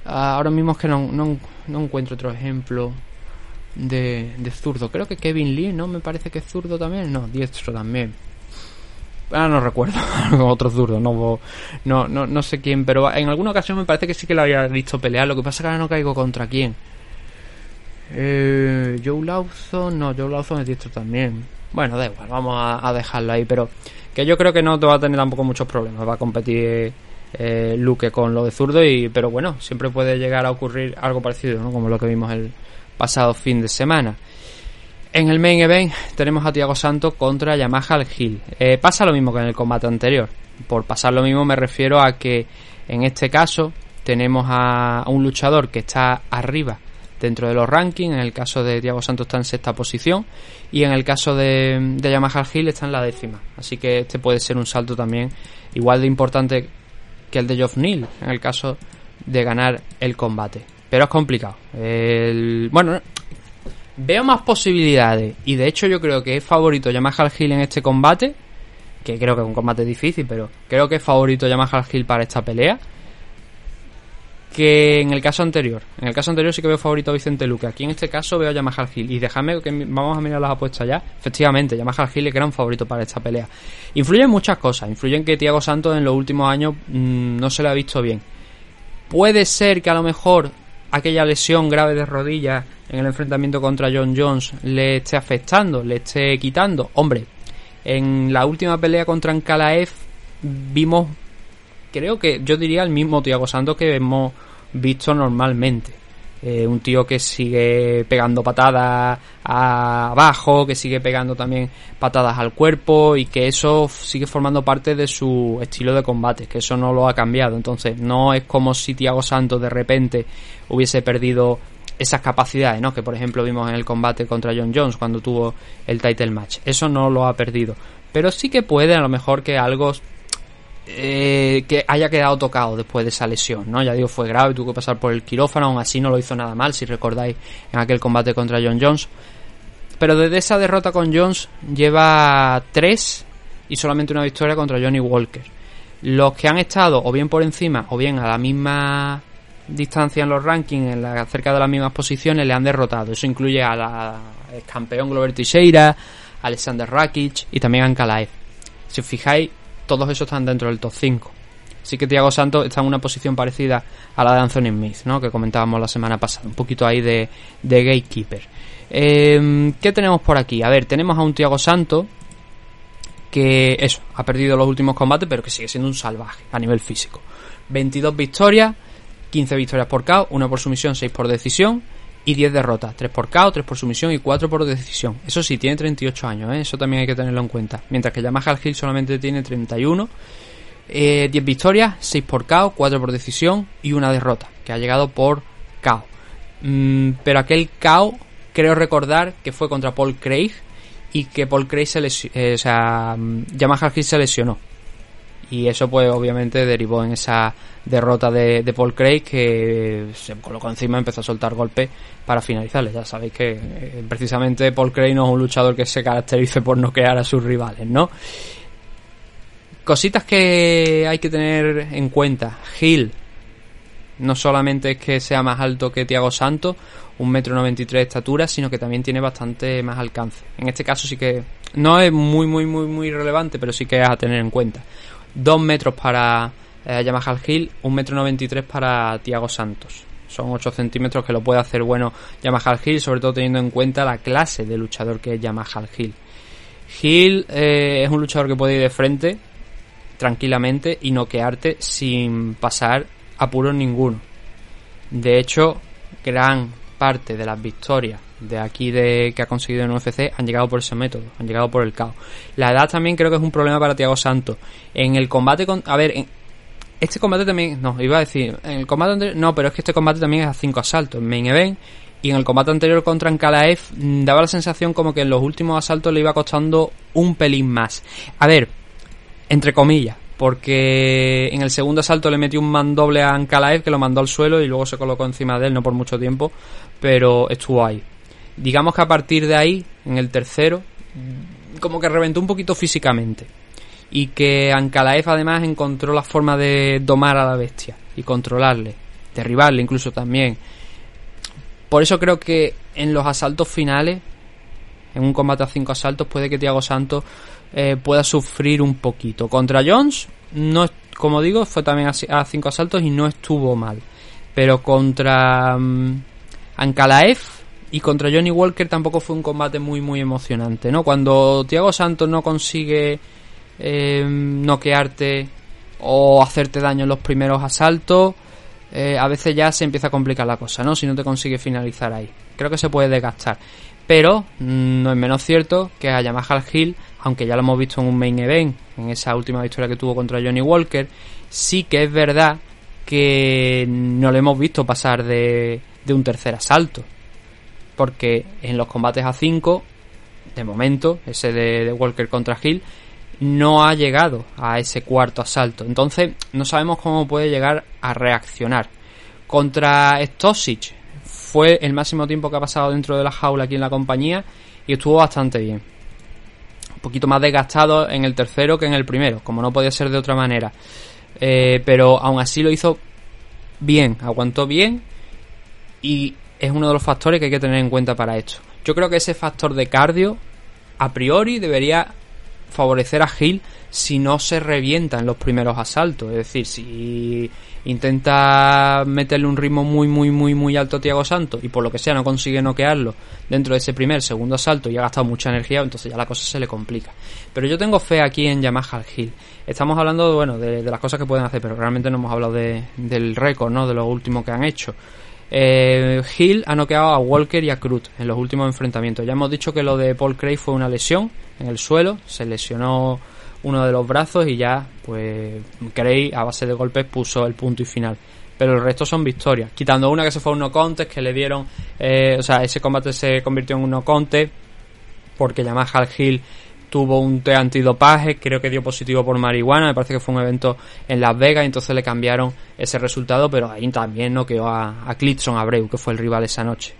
Ah, ahora mismo es que no, no, no encuentro otro ejemplo de, de zurdo. Creo que Kevin Lee, ¿no? Me parece que es zurdo también. No, diestro también. Ah, no recuerdo. Otro zurdo, no, no, no, no sé quién, pero en alguna ocasión me parece que sí que lo había visto pelear. Lo que pasa es que ahora no caigo contra quién. Eh, Joe Lawson, no, Joe Lawson es diestro también. Bueno, da igual, vamos a, a dejarlo ahí, pero que yo creo que no te va a tener tampoco muchos problemas. Va a competir eh, Luque con lo de zurdo, y pero bueno, siempre puede llegar a ocurrir algo parecido, ¿no? Como lo que vimos el pasado fin de semana. En el main event tenemos a Tiago Santos contra Yamaha al Hill. Eh, pasa lo mismo que en el combate anterior. Por pasar lo mismo me refiero a que en este caso tenemos a un luchador que está arriba dentro de los rankings. En el caso de Tiago Santos está en sexta posición y en el caso de, de Yamaha Hill está en la décima. Así que este puede ser un salto también igual de importante que el de Geoff Neal en el caso de ganar el combate. Pero es complicado. El- bueno, Veo más posibilidades y de hecho yo creo que es favorito Yamaha Hill en este combate, que creo que es un combate difícil, pero creo que es favorito Yamaha Hill para esta pelea, que en el caso anterior. En el caso anterior sí que veo favorito a Vicente Luque, aquí en este caso veo a Yamaha Hill y déjame que vamos a mirar las apuestas ya. Efectivamente, Yamaha Hill es gran favorito para esta pelea. Influyen muchas cosas, influyen que Tiago Santos en los últimos años mm, no se le ha visto bien. Puede ser que a lo mejor aquella lesión grave de rodilla en el enfrentamiento contra John Jones le esté afectando, le esté quitando. Hombre, en la última pelea contra Ankalaev vimos, creo que yo diría el mismo Tiago Santos que hemos visto normalmente. Eh, un tío que sigue pegando patadas abajo, que sigue pegando también patadas al cuerpo y que eso sigue formando parte de su estilo de combate, que eso no lo ha cambiado. Entonces, no es como si Tiago Santos de repente hubiese perdido esas capacidades, ¿no? Que por ejemplo vimos en el combate contra John Jones cuando tuvo el title match. Eso no lo ha perdido. Pero sí que puede a lo mejor que algo eh, que haya quedado tocado después de esa lesión, ¿no? Ya digo, fue grave, tuvo que pasar por el quirófano, aún así no lo hizo nada mal, si recordáis en aquel combate contra John Jones. Pero desde esa derrota con Jones lleva tres y solamente una victoria contra Johnny Walker. Los que han estado o bien por encima o bien a la misma distancia en los rankings, en la, cerca de las mismas posiciones, le han derrotado. Eso incluye a la el campeón Glover Teixeira, Alexander Rakic y también a Ankalaev. Si os fijáis, todos esos están dentro del top 5. Así que Thiago Santos está en una posición parecida a la de Anthony Smith, ¿no? Que comentábamos la semana pasada, un poquito ahí de, gatekeeper. Eh, ¿Qué tenemos por aquí? A ver, tenemos a un Thiago Santos que, eso, ha perdido los últimos combates, pero que sigue siendo un salvaje a nivel físico. 22 victorias, 15 victorias por KO, 1 por sumisión, 6 por decisión y 10 derrotas, 3 por KO, 3 por sumisión y 4 por decisión. Eso sí, tiene 38 años, ¿eh? eso también hay que tenerlo en cuenta. Mientras que Yamaha Hill solamente tiene 31. Eh, 10 victorias, 6 por KO, 4 por decisión y una derrota, que ha llegado por KO. Mm, pero aquel KO, creo recordar que fue contra Paul Craig y que Paul Craig se lesionó, o sea, mm, Yamaha Hill se lesionó. Y eso pues obviamente derivó en esa derrota de, Paul Craig que se colocó encima y empezó a soltar golpes para finalizarle. Ya sabéis que eh, precisamente Paul Craig no es un luchador que se caracterice por noquear a sus rivales, ¿no? Cositas que hay que tener en cuenta. Hill no solamente es que sea más alto que Tiago Santos, un metro noventa y tres de estatura, sino que también tiene bastante más alcance. En este caso sí que no es muy muy muy muy relevante, pero sí que es a tener en cuenta. Dos metros para eh, Yamaha Hill, un metro para Tiago Santos. Son 8 centímetros que lo puede hacer bueno Yamaha Hill, sobre todo teniendo en cuenta la clase de luchador que es Yamaha Hill. Hill eh, es un luchador que puede ir de frente tranquilamente y noquearte sin pasar apuros ninguno. De hecho, gran parte de las victorias de aquí de que ha conseguido en UFC han llegado por ese método, han llegado por el caos. La edad también creo que es un problema para Thiago Santos. En el combate con, a ver, en- este combate también, no, iba a decir, en el combate anterior, no, pero es que este combate también es a 5 asaltos, main event, y en el combate anterior contra Ankalaev mm, daba la sensación como que en los últimos asaltos le iba costando un pelín más. A ver, entre comillas, porque en el segundo asalto le metió un mandoble a Ankalaev que lo mandó al suelo y luego se colocó encima de él, no por mucho tiempo, pero estuvo ahí. Digamos que a partir de ahí, en el tercero, como que reventó un poquito físicamente y que Ankalaev además encontró la forma de domar a la bestia y controlarle, derribarle incluso también. Por eso creo que en los asaltos finales, en un combate a cinco asaltos, puede que Thiago Santos eh, pueda sufrir un poquito. Contra Jones, no, como digo, fue también a, ci- a cinco asaltos y no estuvo mal. Pero contra Ankalaev y contra Johnny Walker tampoco fue un combate muy muy emocionante, ¿no? Cuando Thiago Santos no consigue eh, noquearte o hacerte daño en los primeros asaltos, eh, a veces ya se empieza a complicar la cosa, ¿no? Si no te consigue finalizar ahí. Creo que se puede desgastar. Pero mm, no es menos cierto que a Yamaha Hill, aunque ya lo hemos visto en un main event, en esa última victoria que tuvo contra Johnny Walker, sí que es verdad que no le hemos visto pasar de, de un tercer asalto. Porque en los combates a 5, de momento, ese de, Walker contra Hill, no ha llegado a ese cuarto asalto. Entonces, no sabemos cómo puede llegar a reaccionar. Contra Stosic fue el máximo tiempo que ha pasado dentro de la jaula aquí en la compañía y estuvo bastante bien. Un poquito más desgastado en el tercero que en el primero, como no podía ser de otra manera. Eh, pero aún así lo hizo bien, aguantó bien y es uno de los factores que hay que tener en cuenta para esto. Yo creo que ese factor de cardio a priori debería favorecer a Gil si no se revienta en los primeros asaltos. Es decir, si intenta meterle un ritmo muy, muy, muy, muy alto a Tiago Santos y por lo que sea no consigue noquearlo dentro de ese primer, segundo asalto y ha gastado mucha energía, entonces ya la cosa se le complica. Pero yo tengo fe aquí en Yamaha Gil. Estamos hablando, bueno, de, las cosas que pueden hacer, pero realmente no hemos hablado de, del récord, ¿no? De lo último que han hecho. Eh, Hill ha noqueado a Walker y a Cruz en los últimos enfrentamientos. Ya hemos dicho que lo de Paul Craig fue una lesión en el suelo, se lesionó uno de los brazos y ya, pues Craig a base de golpes puso el punto y final. Pero el resto son victorias, quitando una que se fue a un no contest que le dieron, eh, o sea, ese combate se convirtió en un no contest porque Yamaha Hill tuvo un test antidopaje, creo que dio positivo por marihuana, me parece que fue un evento en Las Vegas, entonces le cambiaron ese resultado, pero ahí también noqueó a, a Clitson Abreu, que fue el rival esa noche.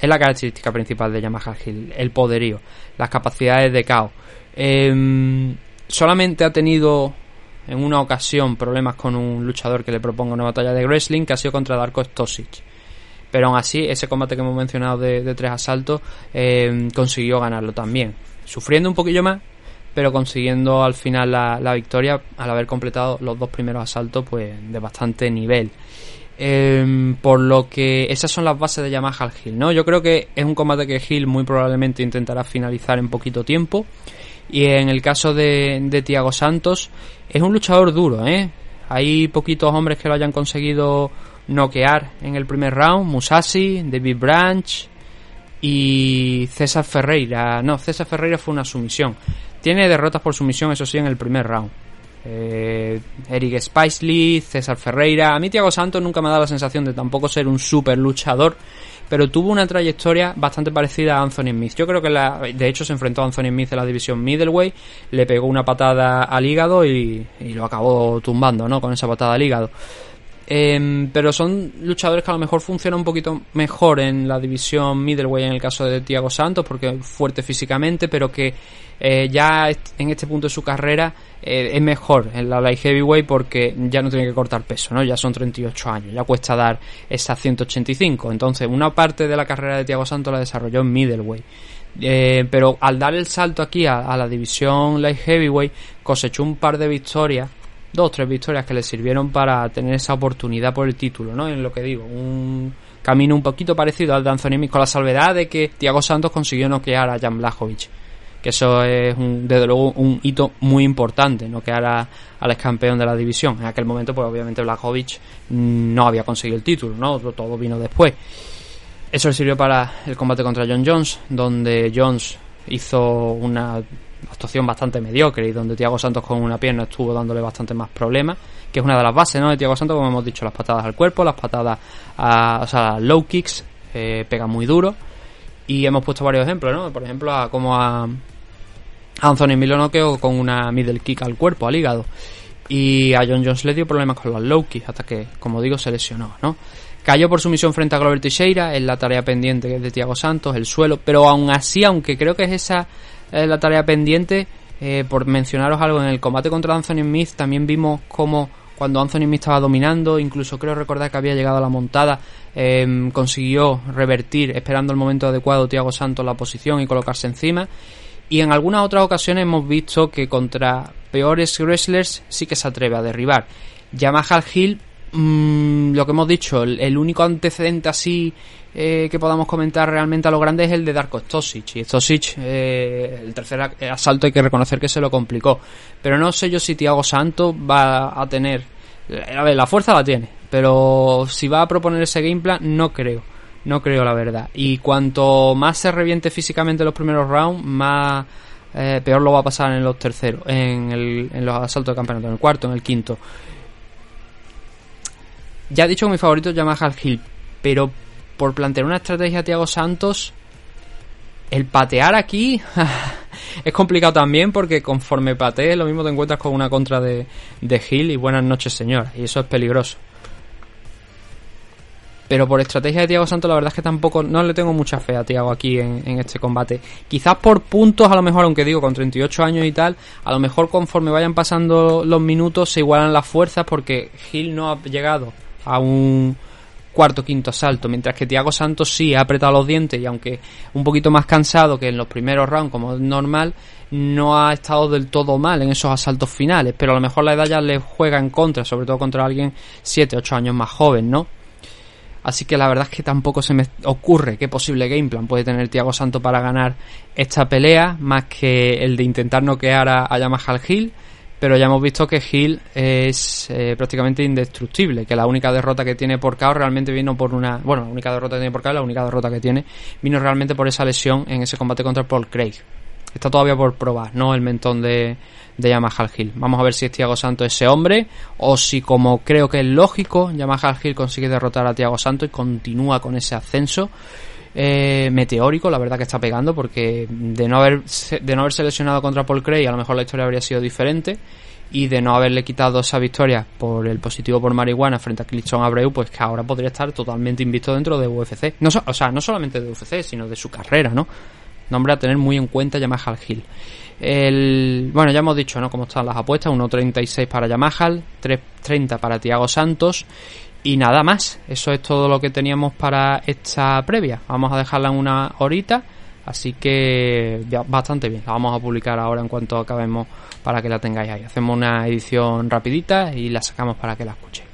Es la característica principal de Yamaha Hill, el poderío, las capacidades de caos. Em, solamente ha tenido en una ocasión problemas con un luchador que le proponga una batalla de wrestling, que ha sido contra Darko Stosic pero aún así ese combate que hemos mencionado de, tres asaltos eh, consiguió ganarlo también sufriendo un poquillo más pero consiguiendo al final la, la victoria al haber completado los dos primeros asaltos pues de bastante nivel. Eh, por lo que esas son las bases de Yamaha al Hill no yo creo que es un combate que Hill muy probablemente intentará finalizar en poquito tiempo. Y en el caso de, de Tiago Santos es un luchador duro eh hay poquitos hombres que lo hayan conseguido noquear en el primer round. Musashi, David Branch y César Ferreira. No, César Ferreira fue una sumisión. Tiene derrotas por sumisión, eso sí, en el primer round. Eh, Eric Spicely, César Ferreira. A mí Thiago Santos nunca me ha dado la sensación de tampoco ser un super luchador, pero tuvo una trayectoria bastante parecida a Anthony Smith. Yo creo que la, de hecho se enfrentó a Anthony Smith en la división middleweight, le pegó una patada al hígado y, y lo acabó tumbando, ¿no? Con esa patada al hígado. Em, pero son luchadores que a lo mejor funcionan un poquito mejor en la división middleweight en el caso de Thiago Santos porque es fuerte físicamente pero que eh, ya en este punto de su carrera eh, es mejor en la light heavyweight porque ya no tiene que cortar peso no ya son 38 años ya cuesta dar esas 185 entonces una parte de la carrera de Thiago Santos la desarrolló en middleweight. Eh, pero al dar el salto aquí a, a la división light heavyweight cosechó un par de victorias dos tres victorias que le sirvieron para tener esa oportunidad por el título, ¿no? En lo que digo, un camino un poquito parecido al de Anthony con la salvedad de que Thiago Santos consiguió noquear a Jan Blachowicz. Que eso es, un- desde luego, un hito muy importante, noquear a- al ex campeón de la división. En aquel momento, pues obviamente Blachowicz mm, no había conseguido el título, ¿no? Todo vino después. Eso le sirvió para el combate contra John Jones, donde Jones hizo una actuación bastante mediocre y donde Thiago Santos con una pierna estuvo dándole bastante más problemas, que es una de las bases ¿no? de Thiago Santos, como hemos dicho, las patadas al cuerpo, las patadas, a, o sea, low kicks, eh, pegan muy duro. Y hemos puesto varios ejemplos, ¿no? Por ejemplo, a, como a, Anthony Milo noqueó con una middle kick al cuerpo, al hígado. Y a John Jones le dio problemas con los low kicks, hasta que, como digo, se lesionó, ¿no? Cayó por sumisión frente a Glover Teixeira, es la tarea pendiente de Thiago Santos, el suelo, pero aún así, aunque creo que es esa eh, la tarea pendiente, eh, por mencionaros algo, en el combate contra Anthony Smith también vimos como cuando Anthony Smith estaba dominando, incluso creo recordar que había llegado a la montada, eh, consiguió revertir, esperando el momento adecuado, Thiago Santos la posición y colocarse encima. Y en algunas otras ocasiones hemos visto que contra peores wrestlers sí que se atreve a derribar. Yamaha Hill Mm, lo que hemos dicho, el, único antecedente así eh, que podamos comentar realmente a lo grande es el de Darko Stosic. Y Stosic, eh, el tercer a- asalto hay que reconocer que se lo complicó. Pero no sé yo si Thiago Santos va a tener... A ver, la fuerza la tiene. Pero si va a proponer ese game plan, no creo. No creo, la verdad. Y cuanto más se reviente físicamente los primeros rounds, más... eh, peor lo va a pasar en los terceros, en, el- en los asaltos de campeonato, en el cuarto, en el quinto. Ya he dicho que mi favorito es Yamaha Hill, pero por plantear una estrategia a Thiago Santos, el patear aquí es complicado también porque conforme patees lo mismo te encuentras con una contra de, de Hill y buenas noches señora, y eso es peligroso. Pero por estrategia de Thiago Santos la verdad es que tampoco no le tengo mucha fe a Thiago aquí en, en este combate. Quizás por puntos a lo mejor, aunque digo con 38 años y tal, a lo mejor conforme vayan pasando los minutos se igualan las fuerzas porque Hill no ha llegado a un cuarto quinto asalto, mientras que Thiago Santos sí ha apretado los dientes y aunque un poquito más cansado que en los primeros rounds como es normal, no ha estado del todo mal en esos asaltos finales, pero a lo mejor la edad ya le juega en contra, sobre todo contra alguien 7, 8 años más joven, ¿no? Así que la verdad es que tampoco se me ocurre qué posible game plan puede tener Thiago Santos para ganar esta pelea, más que el de intentar noquear a, a Yamaha Hill. Pero ya hemos visto que Hill es eh, prácticamente indestructible, que la única derrota que tiene por KO realmente vino por una. Bueno, la única derrota que tiene por KO, la única derrota que tiene, vino realmente por esa lesión en ese combate contra Paul Craig. Está todavía por probar, ¿no? El mentón de, de Yamaha Hill. Vamos a ver si es Thiago Santos ese hombre o si, como creo que es lógico, Yamaha Hill consigue derrotar a Thiago Santos y continúa con ese ascenso eh, meteórico, la verdad que está pegando porque de no haber de no haberse lesionado contra Paul Craig a lo mejor la historia habría sido diferente y de no haberle quitado esa victoria por el positivo por marihuana frente a Clifton Abreu, pues que ahora podría estar totalmente invisto dentro de UFC. No, so- o sea, no solamente de UFC, sino de su carrera, ¿no? Nombre a tener muy en cuenta Yamaha Hill. El, bueno, ya hemos dicho, ¿no? Cómo están las apuestas. 1.36 para Yamaha, 3.30 para Tiago Santos. Y nada más. Eso es todo lo que teníamos para esta previa. Vamos a dejarla en una horita. Así que ya bastante bien. La vamos a publicar ahora en cuanto acabemos para que la tengáis ahí. Hacemos una edición rapidita y la sacamos para que la escuchéis.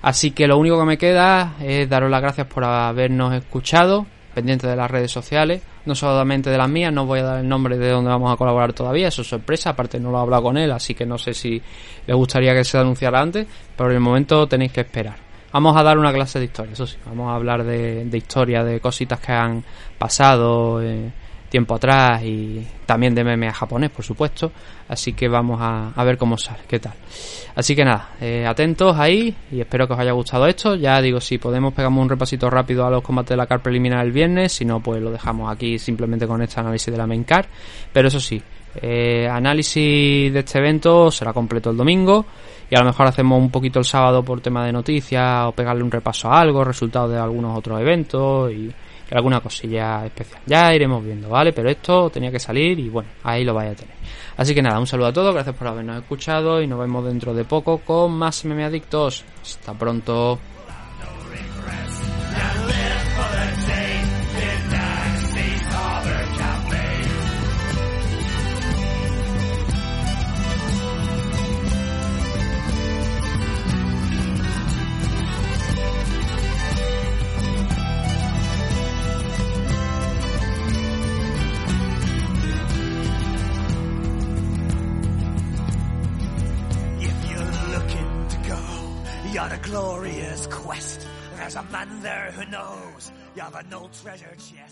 Así que lo único que me queda es daros las gracias por habernos escuchado, pendiente de las redes sociales, no solamente de las mías, no voy a dar el nombre de donde vamos a colaborar todavía, eso es sorpresa, aparte no lo he hablado con él, así que no sé si le gustaría que se anunciara antes, pero en el momento tenéis que esperar. Vamos a dar una clase de historia, eso sí, vamos a hablar de, de historia, de cositas que han pasado eh, tiempo atrás y también de MMA japonés, por supuesto, así que vamos a, a ver cómo sale, qué tal. Así que nada, eh, atentos ahí y espero que os haya gustado esto. Ya digo, si podemos pegamos un repasito rápido a los combates de la CAR preliminar el viernes, si no, pues lo dejamos aquí simplemente con este análisis de la main CAR. Pero eso sí, eh, análisis de este evento será completo el domingo y a lo mejor hacemos un poquito el sábado por tema de noticias o pegarle un repaso a algo, resultados de algunos otros eventos y, alguna cosilla especial. Ya iremos viendo, ¿vale? Pero esto tenía que salir y bueno, ahí lo vais a tener. Así que nada, un saludo a todos, gracias por habernos escuchado y nos vemos dentro de poco con más MMA Adictos. Hasta pronto. Glorious quest. There's a man there who knows. you have the no treasure chest.